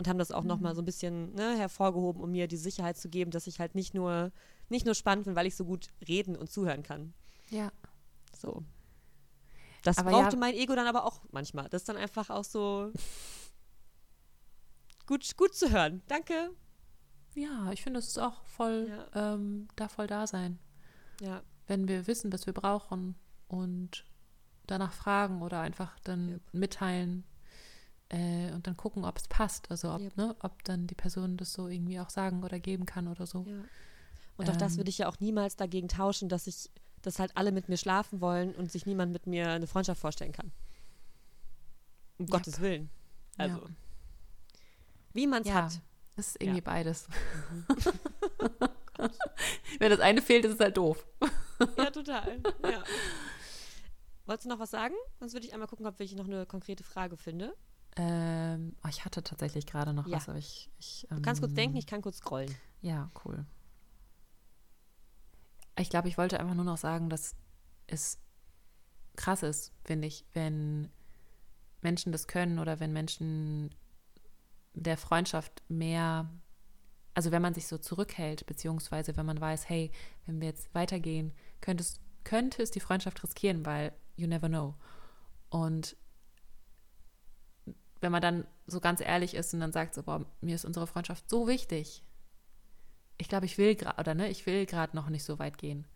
Und haben das auch mhm. nochmal so ein bisschen ne, hervorgehoben, um mir die Sicherheit zu geben, dass ich halt nicht nur, nicht nur spannend bin, weil ich so gut reden und zuhören kann. Ja. So. Das aber brauchte ja, mein Ego dann aber auch manchmal. Das ist dann einfach auch so gut, gut zu hören. Danke. Ja, ich finde, es ist auch voll, ja. ähm, da voll da sein. Ja. Wenn wir wissen, was wir brauchen und danach fragen oder einfach dann yep. mitteilen äh, und dann gucken, ob es passt. Also ob, yep. ne, ob dann die Person das so irgendwie auch sagen oder geben kann oder so. Ja. Und ähm, auch das würde ich ja auch niemals dagegen tauschen, dass ich dass halt alle mit mir schlafen wollen und sich niemand mit mir eine Freundschaft vorstellen kann. Um yep. Gottes Willen. Also. Ja. Wie man es ja, hat. Das ist irgendwie ja. beides. Mhm. (laughs) Wenn das eine fehlt, ist es halt doof. ja, total. Ja. Wolltest du noch was sagen? Sonst würde ich einmal gucken, ob ich noch eine konkrete Frage finde. Ähm, oh, ich hatte tatsächlich gerade noch ja. was, aber ich. ich ähm, du kannst kurz denken, ich kann kurz scrollen. Ja, cool. Ich glaube, ich wollte einfach nur noch sagen, dass es krass ist, finde ich, wenn Menschen das können oder wenn Menschen der Freundschaft mehr, also wenn man sich so zurückhält, beziehungsweise wenn man weiß, hey, wenn wir jetzt weitergehen, könnte es, könnte es die Freundschaft riskieren, weil you never know. Und wenn man dann so ganz ehrlich ist und dann sagt so, boah, mir ist unsere Freundschaft so wichtig, ich glaube, ich will gerade, oder ne, ich will gerade noch nicht so weit gehen.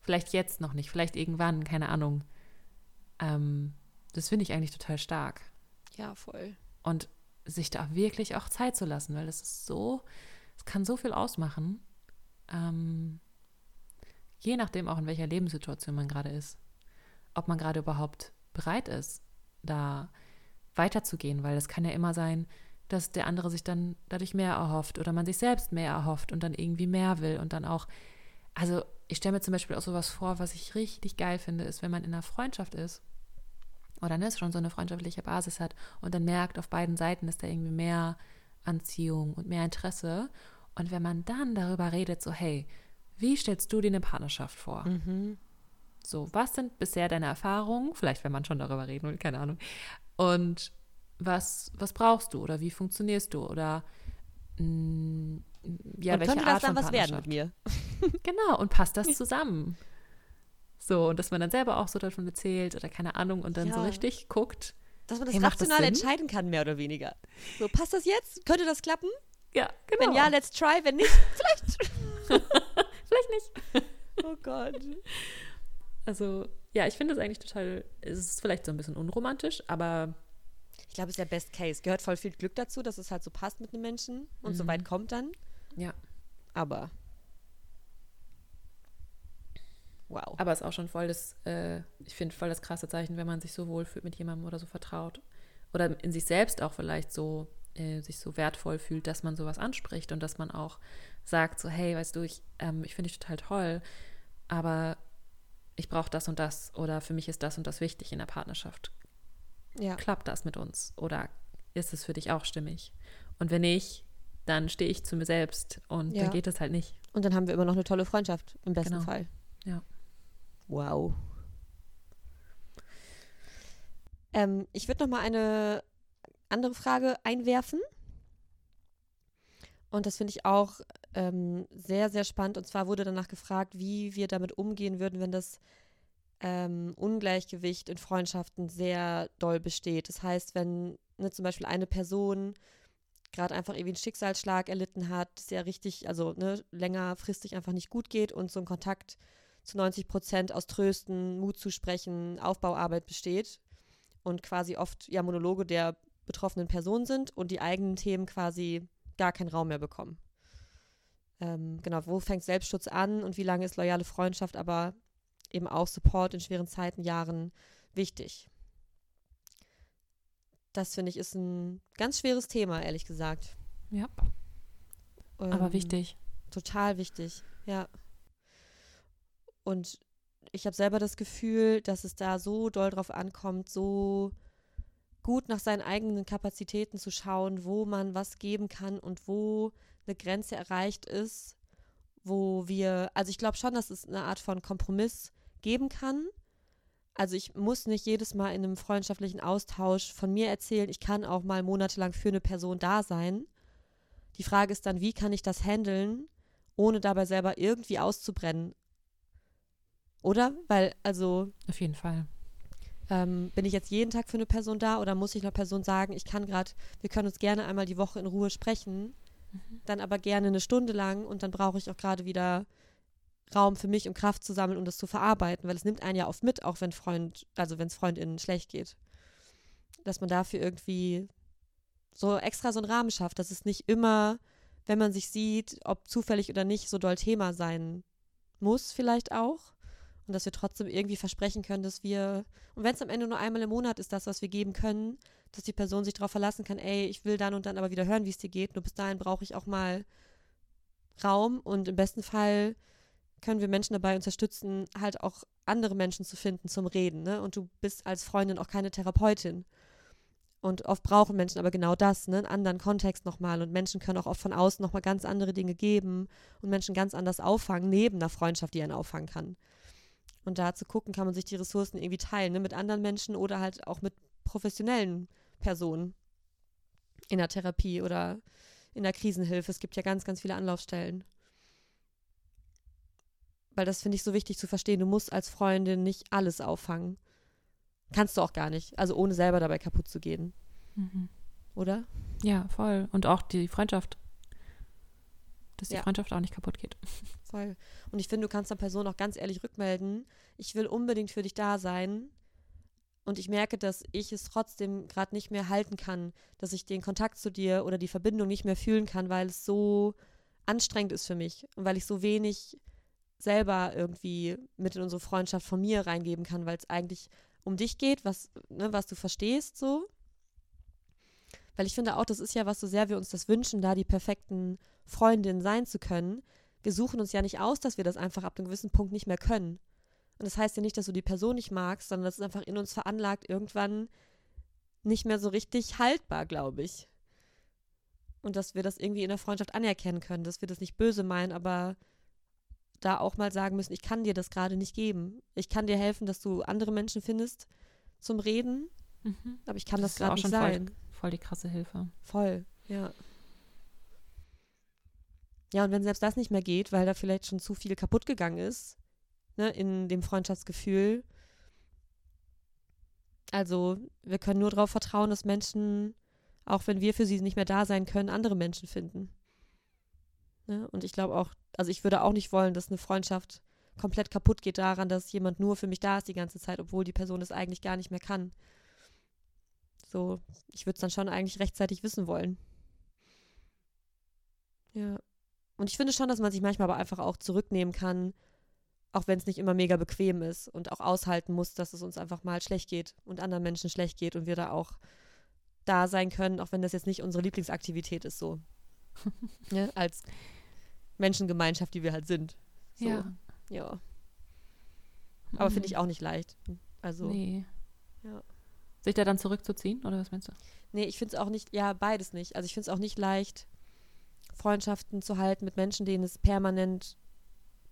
Vielleicht jetzt noch nicht, vielleicht irgendwann, keine Ahnung. Ähm, das finde ich eigentlich total stark. Ja, voll. Und sich da wirklich auch Zeit zu lassen, weil das ist so, es kann so viel ausmachen. Ähm, je nachdem auch in welcher Lebenssituation man gerade ist. Ob man gerade überhaupt bereit ist, da weiterzugehen, weil es kann ja immer sein, dass der andere sich dann dadurch mehr erhofft oder man sich selbst mehr erhofft und dann irgendwie mehr will und dann auch, also ich stelle mir zum Beispiel auch sowas vor, was ich richtig geil finde, ist, wenn man in einer Freundschaft ist oder ne, schon so eine freundschaftliche Basis hat und dann merkt, auf beiden Seiten ist da irgendwie mehr Anziehung und mehr Interesse. Und wenn man dann darüber redet, so, hey, wie stellst du dir eine Partnerschaft vor? Mhm. So, was sind bisher deine Erfahrungen? Vielleicht, wenn man schon darüber reden will, keine Ahnung. Und was, was brauchst du oder wie funktionierst du oder mh, mm, ja, und welche könnte Art das dann was werden mit mir? (laughs) (laughs) genau, und passt das zusammen? So, und dass man dann selber auch so davon erzählt oder keine Ahnung und dann ja. so richtig guckt. Dass man das hey, rational das entscheiden kann, mehr oder weniger. So, passt das jetzt? Könnte das klappen? Ja, genau. Wenn ja, let's try. Wenn nicht, (laughs) vielleicht. vielleicht nicht. Oh Gott. Also, ja, ich finde es eigentlich total, es ist vielleicht so ein bisschen unromantisch, aber ich glaube, es ist der Best Case. Gehört voll viel Glück dazu, dass es halt so passt mit einem Menschen und mhm. so weit kommt dann. Ja. Aber. Wow. Aber es ist auch schon voll das, äh, ich finde, voll das krasse Zeichen, wenn man sich so wohlfühlt mit jemandem oder so vertraut. Oder in sich selbst auch vielleicht so, äh, sich so wertvoll fühlt, dass man sowas anspricht und dass man auch sagt, so, hey, weißt du, ich, ähm, ich finde dich total toll, aber ich brauche das und das oder für mich ist das und das wichtig in der Partnerschaft ja. klappt das mit uns oder ist es für dich auch stimmig? Und wenn nicht, dann stehe ich zu mir selbst und ja. dann geht es halt nicht. Und dann haben wir immer noch eine tolle Freundschaft, im besten genau. Fall. Ja. Wow. Ähm, ich würde noch mal eine andere Frage einwerfen. Und das finde ich auch ähm, sehr, sehr spannend. Und zwar wurde danach gefragt, wie wir damit umgehen würden, wenn das ähm, Ungleichgewicht in Freundschaften sehr doll besteht. Das heißt, wenn ne, zum Beispiel eine Person gerade einfach irgendwie einen Schicksalsschlag erlitten hat, ja richtig, also ne, längerfristig einfach nicht gut geht und so ein Kontakt zu 90 Prozent aus Trösten, Mut zu sprechen, Aufbauarbeit besteht und quasi oft ja Monologe der betroffenen Person sind und die eigenen Themen quasi gar keinen Raum mehr bekommen. Ähm, genau, wo fängt Selbstschutz an und wie lange ist loyale Freundschaft, aber eben auch Support in schweren Zeiten, Jahren wichtig. Das finde ich ist ein ganz schweres Thema, ehrlich gesagt. Ja. Ähm, Aber wichtig. Total wichtig, ja. Und ich habe selber das Gefühl, dass es da so doll drauf ankommt, so gut nach seinen eigenen Kapazitäten zu schauen, wo man was geben kann und wo eine Grenze erreicht ist, wo wir, also ich glaube schon, dass es eine Art von Kompromiss geben kann. Also ich muss nicht jedes Mal in einem freundschaftlichen Austausch von mir erzählen, ich kann auch mal monatelang für eine Person da sein. Die Frage ist dann, wie kann ich das handeln, ohne dabei selber irgendwie auszubrennen? Oder? Weil, also. Auf jeden Fall. Ähm, bin ich jetzt jeden Tag für eine Person da oder muss ich einer Person sagen, ich kann gerade, wir können uns gerne einmal die Woche in Ruhe sprechen, mhm. dann aber gerne eine Stunde lang und dann brauche ich auch gerade wieder Raum für mich, um Kraft zu sammeln und um das zu verarbeiten, weil es nimmt einen ja oft mit, auch wenn Freund, also wenn es FreundInnen schlecht geht. Dass man dafür irgendwie so extra so einen Rahmen schafft, dass es nicht immer, wenn man sich sieht, ob zufällig oder nicht, so doll Thema sein muss, vielleicht auch. Und dass wir trotzdem irgendwie versprechen können, dass wir, und wenn es am Ende nur einmal im Monat ist, das, was wir geben können, dass die Person sich darauf verlassen kann, ey, ich will dann und dann aber wieder hören, wie es dir geht. Nur bis dahin brauche ich auch mal Raum und im besten Fall können wir Menschen dabei unterstützen, halt auch andere Menschen zu finden zum Reden. Ne? Und du bist als Freundin auch keine Therapeutin. Und oft brauchen Menschen aber genau das, ne? einen anderen Kontext nochmal. Und Menschen können auch oft von außen nochmal ganz andere Dinge geben und Menschen ganz anders auffangen, neben einer Freundschaft, die einen auffangen kann. Und da zu gucken, kann man sich die Ressourcen irgendwie teilen, ne? mit anderen Menschen oder halt auch mit professionellen Personen in der Therapie oder in der Krisenhilfe. Es gibt ja ganz, ganz viele Anlaufstellen weil das finde ich so wichtig zu verstehen. Du musst als Freundin nicht alles auffangen. Kannst du auch gar nicht. Also ohne selber dabei kaputt zu gehen. Mhm. Oder? Ja, voll. Und auch die Freundschaft. Dass die ja. Freundschaft auch nicht kaputt geht. (laughs) Voll. Und ich finde, du kannst der Person auch ganz ehrlich rückmelden, ich will unbedingt für dich da sein. Und ich merke, dass ich es trotzdem gerade nicht mehr halten kann, dass ich den Kontakt zu dir oder die Verbindung nicht mehr fühlen kann, weil es so anstrengend ist für mich und weil ich so wenig selber irgendwie mit in unsere Freundschaft von mir reingeben kann, weil es eigentlich um dich geht, was, ne, was du verstehst, so. Weil ich finde auch, das ist ja was, so sehr wir uns das wünschen, da die perfekten Freundinnen sein zu können. Wir suchen uns ja nicht aus, dass wir das einfach ab einem gewissen Punkt nicht mehr können. Und das heißt ja nicht, dass du die Person nicht magst, sondern das ist einfach in uns veranlagt, irgendwann nicht mehr so richtig haltbar, glaube ich. Und dass wir das irgendwie in der Freundschaft anerkennen können, dass wir das nicht böse meinen, aber da auch mal sagen müssen, ich kann dir das gerade nicht geben. Ich kann dir helfen, dass du andere Menschen findest zum Reden, mhm. aber ich kann das, das gerade nicht sein. Voll, voll die krasse Hilfe. Voll, ja. Ja, und wenn selbst das nicht mehr geht, weil da vielleicht schon zu viel kaputt gegangen ist, ne, in dem Freundschaftsgefühl. Also, wir können nur darauf vertrauen, dass Menschen, auch wenn wir für sie nicht mehr da sein können, andere Menschen finden. Ne? Und ich glaube auch, also ich würde auch nicht wollen, dass eine Freundschaft komplett kaputt geht daran, dass jemand nur für mich da ist die ganze Zeit, obwohl die Person es eigentlich gar nicht mehr kann. So, ich würde es dann schon eigentlich rechtzeitig wissen wollen. Ja. Und ich finde schon, dass man sich manchmal aber einfach auch zurücknehmen kann, auch wenn es nicht immer mega bequem ist und auch aushalten muss, dass es uns einfach mal schlecht geht und anderen Menschen schlecht geht und wir da auch da sein können, auch wenn das jetzt nicht unsere Lieblingsaktivität ist, so. ja, (laughs) als Menschengemeinschaft, die wir halt sind. So. Ja. Ja. Aber mhm. finde ich auch nicht leicht. Also. Nee. Ja. Sich da dann zurückzuziehen, oder was meinst du? Nee, ich finde es auch nicht, ja, beides nicht. Also ich finde es auch nicht leicht, Freundschaften zu halten mit Menschen, denen es permanent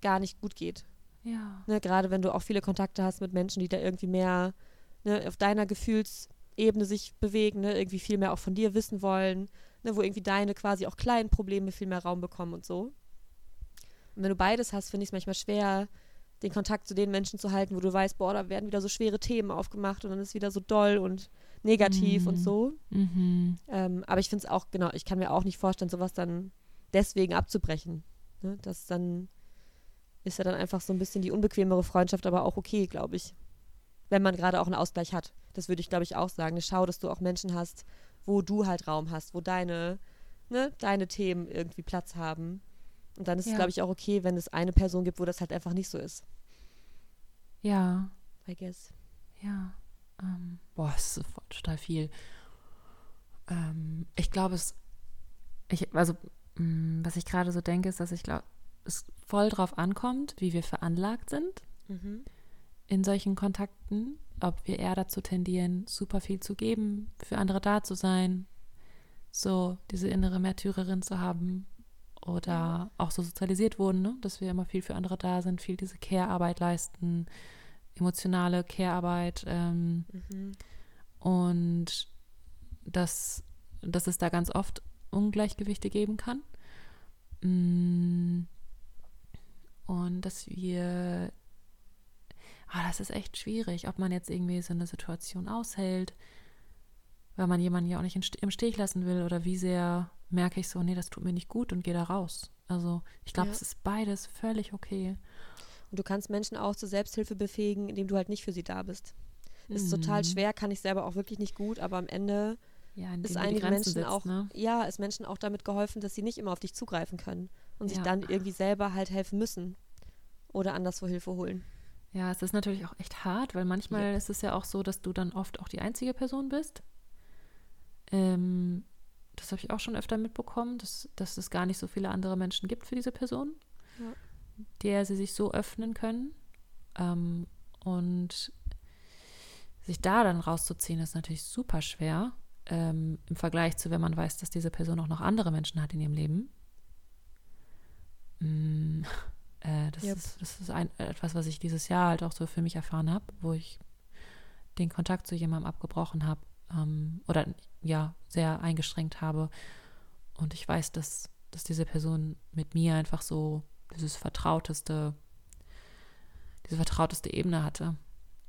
gar nicht gut geht. Ja. Ne, Gerade wenn du auch viele Kontakte hast mit Menschen, die da irgendwie mehr ne, auf deiner Gefühlsebene sich bewegen, ne, irgendwie viel mehr auch von dir wissen wollen, ne, wo irgendwie deine quasi auch kleinen Probleme viel mehr Raum bekommen und so. Und wenn du beides hast, finde ich es manchmal schwer, den Kontakt zu den Menschen zu halten, wo du weißt, boah, da werden wieder so schwere Themen aufgemacht und dann ist wieder so doll und negativ Mhm. und so. Mhm. Ähm, aber ich finde es auch, genau, ich kann mir auch nicht vorstellen, sowas dann deswegen abzubrechen. Ne? Das dann ist ja dann einfach so ein bisschen die unbequemere Freundschaft, aber auch okay, glaube ich. Wenn man gerade auch einen Ausgleich hat. Das würde ich, glaube ich, auch sagen. Schau, dass du auch Menschen hast, wo du halt Raum hast, wo deine, ne, deine Themen irgendwie Platz haben. Und dann ist es, Ja. glaube ich, auch okay, wenn es eine Person gibt, wo das halt einfach nicht so ist. Ja, I guess. ja. Ähm, boah, es ist total viel. Ähm, ich glaube, es, ich, also, mh, was ich gerade so denke, ist, dass ich glaube, es voll drauf ankommt, wie wir veranlagt sind Mhm. in solchen Kontakten, ob wir eher dazu tendieren, super viel zu geben, für andere da zu sein, so diese innere Märtyrerin zu haben oder auch so sozialisiert wurden, ne? dass wir immer viel für andere da sind, viel diese Care-Arbeit leisten, emotionale Care-Arbeit ähm, Mhm. und dass, dass es da ganz oft Ungleichgewichte geben kann. Mm. Und dass wir, ah, das ist echt schwierig, ob man jetzt irgendwie so eine Situation aushält, weil man jemanden ja auch nicht im Stich lassen will oder wie sehr merke ich so, nee, das tut mir nicht gut und gehe da raus. Also ich glaube, Ja. es ist beides völlig okay. Und du kannst Menschen auch zur Selbsthilfe befähigen, indem du halt nicht für sie da bist. Ist total Mhm. schwer, kann ich selber auch wirklich nicht gut, aber am Ende Ja, ist einigen Menschen setzt, auch, ne? ja, ist Menschen auch damit geholfen, dass sie nicht immer auf dich zugreifen können und sich Ja. dann irgendwie selber halt helfen müssen oder anderswo Hilfe holen. Ja, es ist natürlich auch echt hart, weil manchmal Yep. ist es ja auch so, dass du dann oft auch die einzige Person bist. Ähm, das habe ich auch schon öfter mitbekommen, dass, dass es gar nicht so viele andere Menschen gibt für diese Person, Ja. der sie sich so öffnen können. Ähm, und sich da dann rauszuziehen, ist natürlich super schwer. Ähm, Im Vergleich zu, wenn man weiß, dass diese Person auch noch andere Menschen hat in ihrem Leben. Mm, (laughs) äh, das, Yep. ist, das ist ein, etwas, was ich dieses Jahr halt auch so für mich erfahren habe, wo ich den Kontakt zu jemandem abgebrochen habe ähm, oder ja, sehr eingeschränkt habe. Und ich weiß, dass, dass diese Person mit mir einfach so dieses vertrauteste, diese vertrauteste Ebene hatte.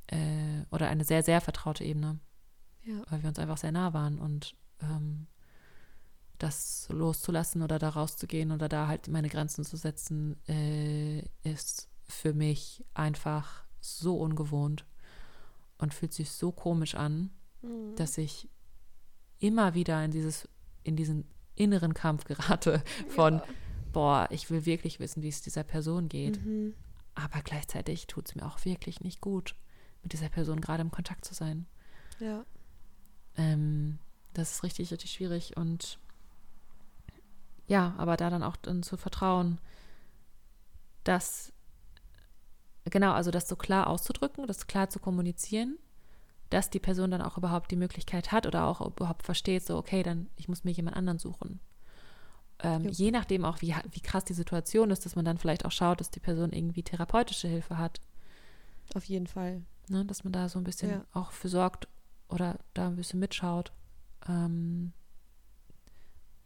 Äh, oder eine sehr, sehr vertraute Ebene Ja. weil wir uns einfach sehr nah waren und ähm, das loszulassen oder da rauszugehen oder da halt meine Grenzen zu setzen, äh, ist für mich einfach so ungewohnt und fühlt sich so komisch an, Mhm. dass ich immer wieder in dieses, in diesen inneren Kampf gerate von, Ja. boah, ich will wirklich wissen, wie es dieser Person geht. Mhm. Aber gleichzeitig tut es mir auch wirklich nicht gut, mit dieser Person gerade im Kontakt zu sein. Ja. Ähm, das ist richtig, richtig schwierig und ja, aber da dann auch dann zu vertrauen, dass, genau, also das so klar auszudrücken, das klar zu kommunizieren, dass die Person dann auch überhaupt die Möglichkeit hat oder auch überhaupt versteht, so, okay, dann ich muss mir jemand anderen suchen. Ähm, Ja. Je nachdem auch, wie, wie krass die Situation ist, dass man dann vielleicht auch schaut, dass die Person irgendwie therapeutische Hilfe hat. Auf jeden Fall. Ne, dass man da so ein bisschen Ja. auch für sorgt oder da ein bisschen mitschaut. Ähm,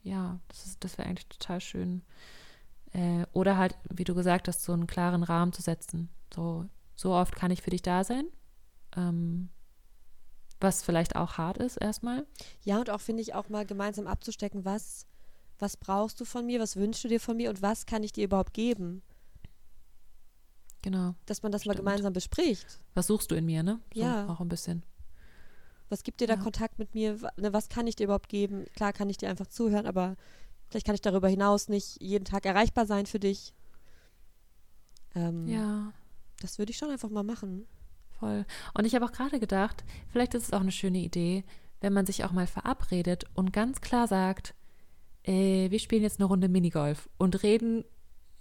ja, das, ist- das wäre eigentlich total schön. Äh, oder halt, wie du gesagt hast, so einen klaren Rahmen zu setzen. So, so oft kann ich für dich da sein. Ähm, was vielleicht auch hart ist erstmal. Ja, und auch finde ich auch mal gemeinsam abzustecken, was, was brauchst du von mir, was wünschst du dir von mir und was kann ich dir überhaupt geben? Genau. Dass man das mal Stimmt. gemeinsam bespricht. Was suchst du in mir, ne? So, Ja. Auch ein bisschen. Was gibt dir da Ja. Kontakt mit mir? Ne, was kann ich dir überhaupt geben? Klar kann ich dir einfach zuhören, aber vielleicht kann ich darüber hinaus nicht jeden Tag erreichbar sein für dich. Ähm, Ja. Das würde ich schon einfach mal machen. Voll. Und ich habe auch gerade gedacht, vielleicht ist es auch eine schöne Idee, wenn man sich auch mal verabredet und ganz klar sagt, äh, wir spielen jetzt eine Runde Minigolf und reden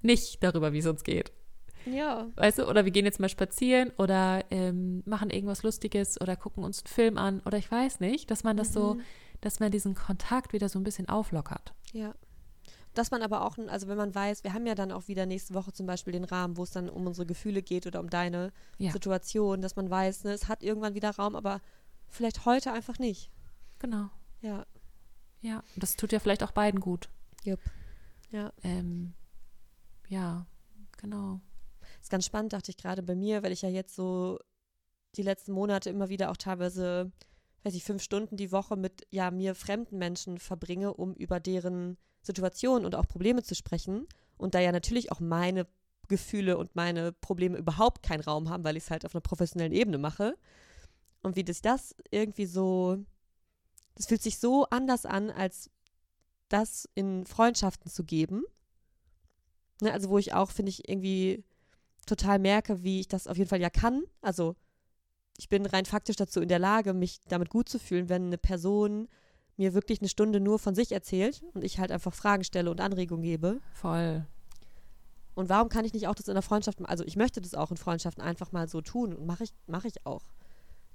nicht darüber, wie es uns geht. Ja. Weißt du, oder wir gehen jetzt mal spazieren oder ähm, machen irgendwas Lustiges oder gucken uns einen Film an oder ich weiß nicht, dass man das so, Mhm. dass man diesen Kontakt wieder so ein bisschen auflockert. Ja. Dass man aber auch, also wenn man weiß, wir haben ja dann auch wieder nächste Woche zum Beispiel den Rahmen, wo es dann um unsere Gefühle geht oder um deine Ja. Situation, dass man weiß, ne, es hat irgendwann wieder Raum, aber vielleicht heute einfach nicht. Genau. Ja. Ja. Und das tut ja vielleicht auch beiden gut. Jupp. Ja. Ähm, ja, genau. ist ganz spannend, dachte ich gerade bei mir, weil ich ja jetzt so die letzten Monate immer wieder auch teilweise, weiß ich, fünf Stunden die Woche mit ja mir fremden Menschen verbringe, um über deren Situation und auch Probleme zu sprechen. Und da ja natürlich auch meine Gefühle und meine Probleme überhaupt keinen Raum haben, weil ich es halt auf einer professionellen Ebene mache. Und wie das das irgendwie so, das fühlt sich so anders an, als das in Freundschaften zu geben. Ne, also wo ich auch, finde ich, irgendwie total merke, wie ich das auf jeden Fall ja kann. Also ich bin rein faktisch dazu in der Lage, mich damit gut zu fühlen, wenn eine Person mir wirklich eine Stunde nur von sich erzählt und ich halt einfach Fragen stelle und Anregungen gebe. Voll. Und warum kann ich nicht auch das in der Freundschaft, also ich möchte das auch in Freundschaften einfach mal so tun und mache ich, mache ich auch.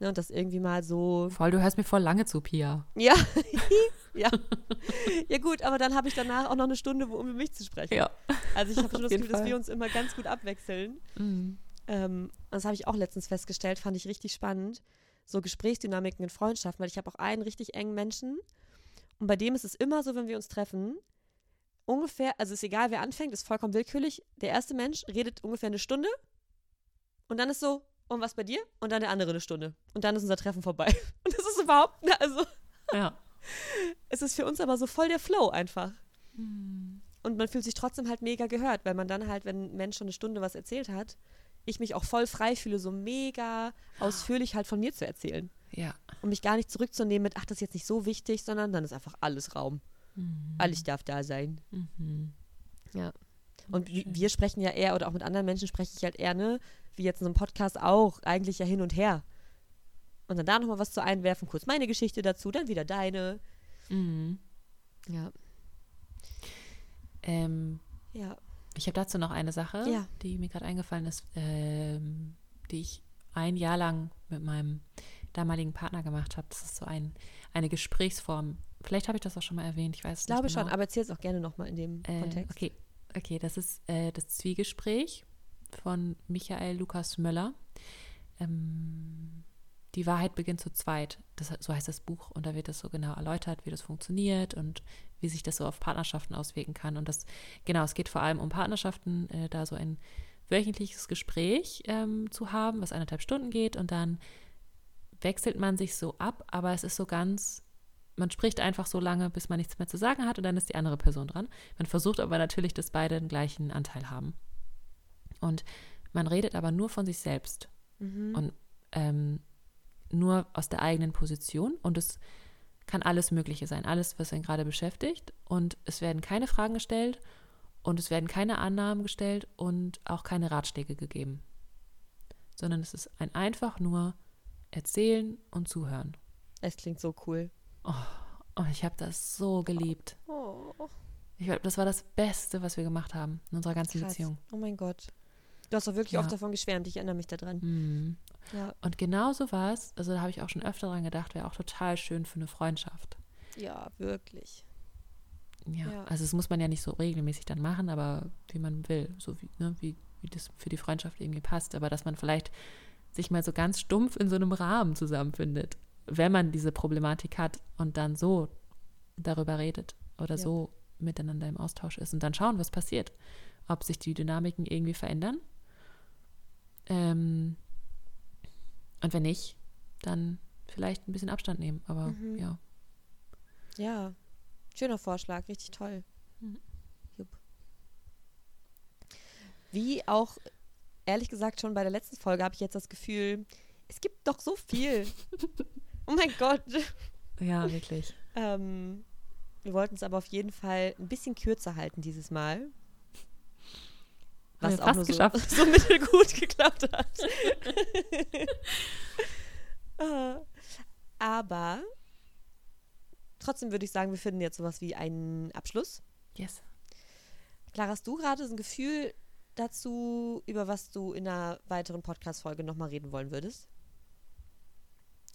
Ne, und das irgendwie mal so, Voll, du hörst mir voll lange zu, Pia. ja, (laughs) ja. Ja gut, aber dann habe ich danach auch noch eine Stunde, wo- um über mich zu sprechen. Ja. Also ich habe (laughs) schon das Gefühl, dass Fall. wir uns immer ganz gut abwechseln. Mhm. Ähm, das habe ich auch letztens festgestellt, fand ich richtig spannend. So Gesprächsdynamiken in Freundschaften, weil ich habe auch einen richtig engen Menschen und bei dem ist es immer so, wenn wir uns treffen, ungefähr, also ist egal, wer anfängt, ist vollkommen willkürlich. Der erste Mensch redet ungefähr eine Stunde und dann ist so, und was bei dir? Und dann der andere eine Stunde. Und dann ist unser Treffen vorbei. (laughs) Und das ist überhaupt, also Ja. (laughs) es ist für uns aber so voll der Flow einfach. Mhm. Und man fühlt sich trotzdem halt mega gehört, weil man dann halt, wenn ein Mensch schon eine Stunde was erzählt hat, ich mich auch voll frei fühle, so mega ausführlich halt von mir zu erzählen. Ja. Und mich gar nicht zurückzunehmen mit, ach, das ist jetzt nicht so wichtig, sondern dann ist einfach alles Raum. Mhm. Alles darf da sein. Mhm. Ja. Und wi- wir sprechen ja eher, oder auch mit anderen Menschen spreche ich halt eher, ne, wie jetzt in so einem Podcast auch, eigentlich ja hin und her. Und dann da nochmal was zu einwerfen, kurz meine Geschichte dazu, dann wieder deine. Mhm. Ja. Ähm, Ja. Ich habe dazu noch eine Sache, Ja. die mir gerade eingefallen ist, ähm, die ich ein Jahr lang mit meinem damaligen Partner gemacht habe. Das ist so ein, eine Gesprächsform. Vielleicht habe ich das auch schon mal erwähnt, ich weiß es Ich glaube nicht genau. schon, aber erzähl es auch gerne nochmal in dem Äh, Kontext. okay, okay, das ist äh, das Zwiegespräch von Michael Lukas Möller. Ähm, die Wahrheit beginnt zu zweit. Das, so heißt das Buch und da wird das so genau erläutert, wie das funktioniert und wie sich das so auf Partnerschaften auswirken kann. Und das, genau, es geht vor allem um Partnerschaften, äh, da so ein wöchentliches Gespräch ähm, zu haben, was eineinhalb Stunden geht und dann wechselt man sich so ab, aber es ist so ganz, man spricht einfach so lange, bis man nichts mehr zu sagen hat und dann ist die andere Person dran. Man versucht aber natürlich, dass beide den gleichen Anteil haben. Und man redet aber nur von sich selbst Mhm. und ähm, nur aus der eigenen Position und es kann alles Mögliche sein, alles, was ihn gerade beschäftigt und es werden keine Fragen gestellt und es werden keine Annahmen gestellt und auch keine Ratschläge gegeben, sondern es ist ein einfach nur erzählen und zuhören. Es klingt so cool. Und ich habe das so geliebt. Oh, Ich glaube, das war das Beste, was wir gemacht haben in unserer ganzen krass. Beziehung. Oh mein Gott. Du hast doch wirklich Ja. oft davon geschwärmt, ich erinnere mich daran. Mhm. Ja. Und genau so war es, also da habe ich auch schon öfter dran gedacht, wäre auch total schön für eine Freundschaft. Ja, wirklich. Ja, Ja. also das muss man ja nicht so regelmäßig dann machen, aber wie man will, so wie, ne, wie, wie das für die Freundschaft irgendwie passt. Aber dass man vielleicht sich mal so ganz stumpf in so einem Rahmen zusammenfindet, wenn man diese Problematik hat und dann so darüber redet oder Ja. so miteinander im Austausch ist und dann schauen, was passiert. Ob sich die Dynamiken irgendwie verändern. Ähm, und wenn nicht, dann vielleicht ein bisschen Abstand nehmen. Aber Mhm. ja. Ja. Schöner Vorschlag, richtig toll. Mhm. Jupp. Wie auch, ehrlich gesagt, schon bei der letzten Folge habe ich jetzt das Gefühl, es gibt doch so viel. (laughs) oh mein Gott. Ja, wirklich. Ähm, wir wollten es aber auf jeden Fall ein bisschen kürzer halten dieses Mal. Was auch fast nur so, geschafft. (laughs) so mittelgut geklappt hat. (laughs) Ah, aber trotzdem würde ich sagen, wir finden jetzt sowas wie einen Abschluss. Yes. Clara, hast du gerade so ein Gefühl dazu, über was du in einer weiteren Podcast-Folge nochmal reden wollen würdest?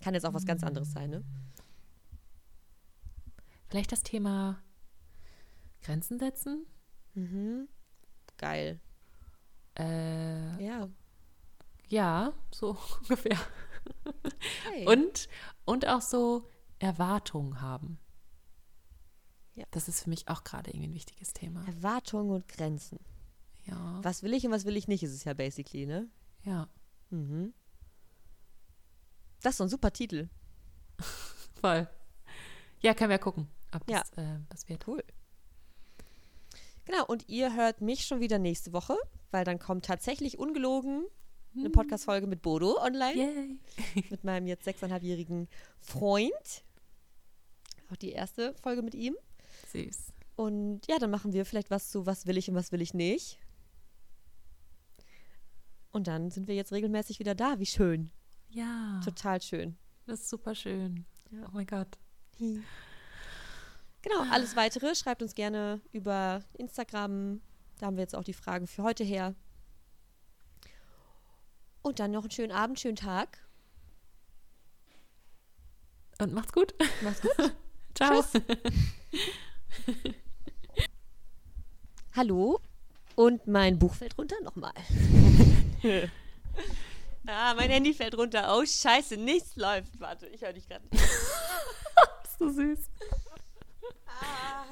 Kann jetzt auch was ganz anderes sein, ne? Vielleicht das Thema Grenzen setzen. Mhm. Geil. Äh, Ja. ja, so (laughs) ungefähr. Hey. Und, und auch so Erwartungen haben. Ja. Das ist für mich auch gerade irgendwie ein wichtiges Thema. Erwartungen und Grenzen. Ja. Was will ich und was will ich nicht, ist es ja basically, ne? Ja. Mhm. Das ist so ein super Titel. (laughs) Voll. Ja, können wir gucken, ob Ja. das äh, was wird. Cool. Genau, und ihr hört mich schon wieder nächste Woche, weil dann kommt tatsächlich ungelogen eine Podcast-Folge mit Bodo online. Yay. (laughs) mit meinem jetzt sechseinhalbjährigen Freund. Auch die erste Folge mit ihm. Süß. Und ja, dann machen wir vielleicht was zu, was will ich und was will ich nicht. Und dann sind wir jetzt regelmäßig wieder da. Wie schön. Ja. Total schön. Das ist super schön. Ja. Oh mein Gott. Genau, alles weitere schreibt uns gerne über Instagram. Da haben wir jetzt auch die Fragen für heute her. Und dann noch einen schönen Abend, schönen Tag. Und macht's gut. Mach's gut. (laughs) Ciao. (laughs) Hallo. Und mein Buch fällt runter. Nochmal. (laughs) ah, mein Handy fällt runter. Oh, scheiße, nichts läuft. Warte, ich höre dich gerade. Bist du süß. Ah,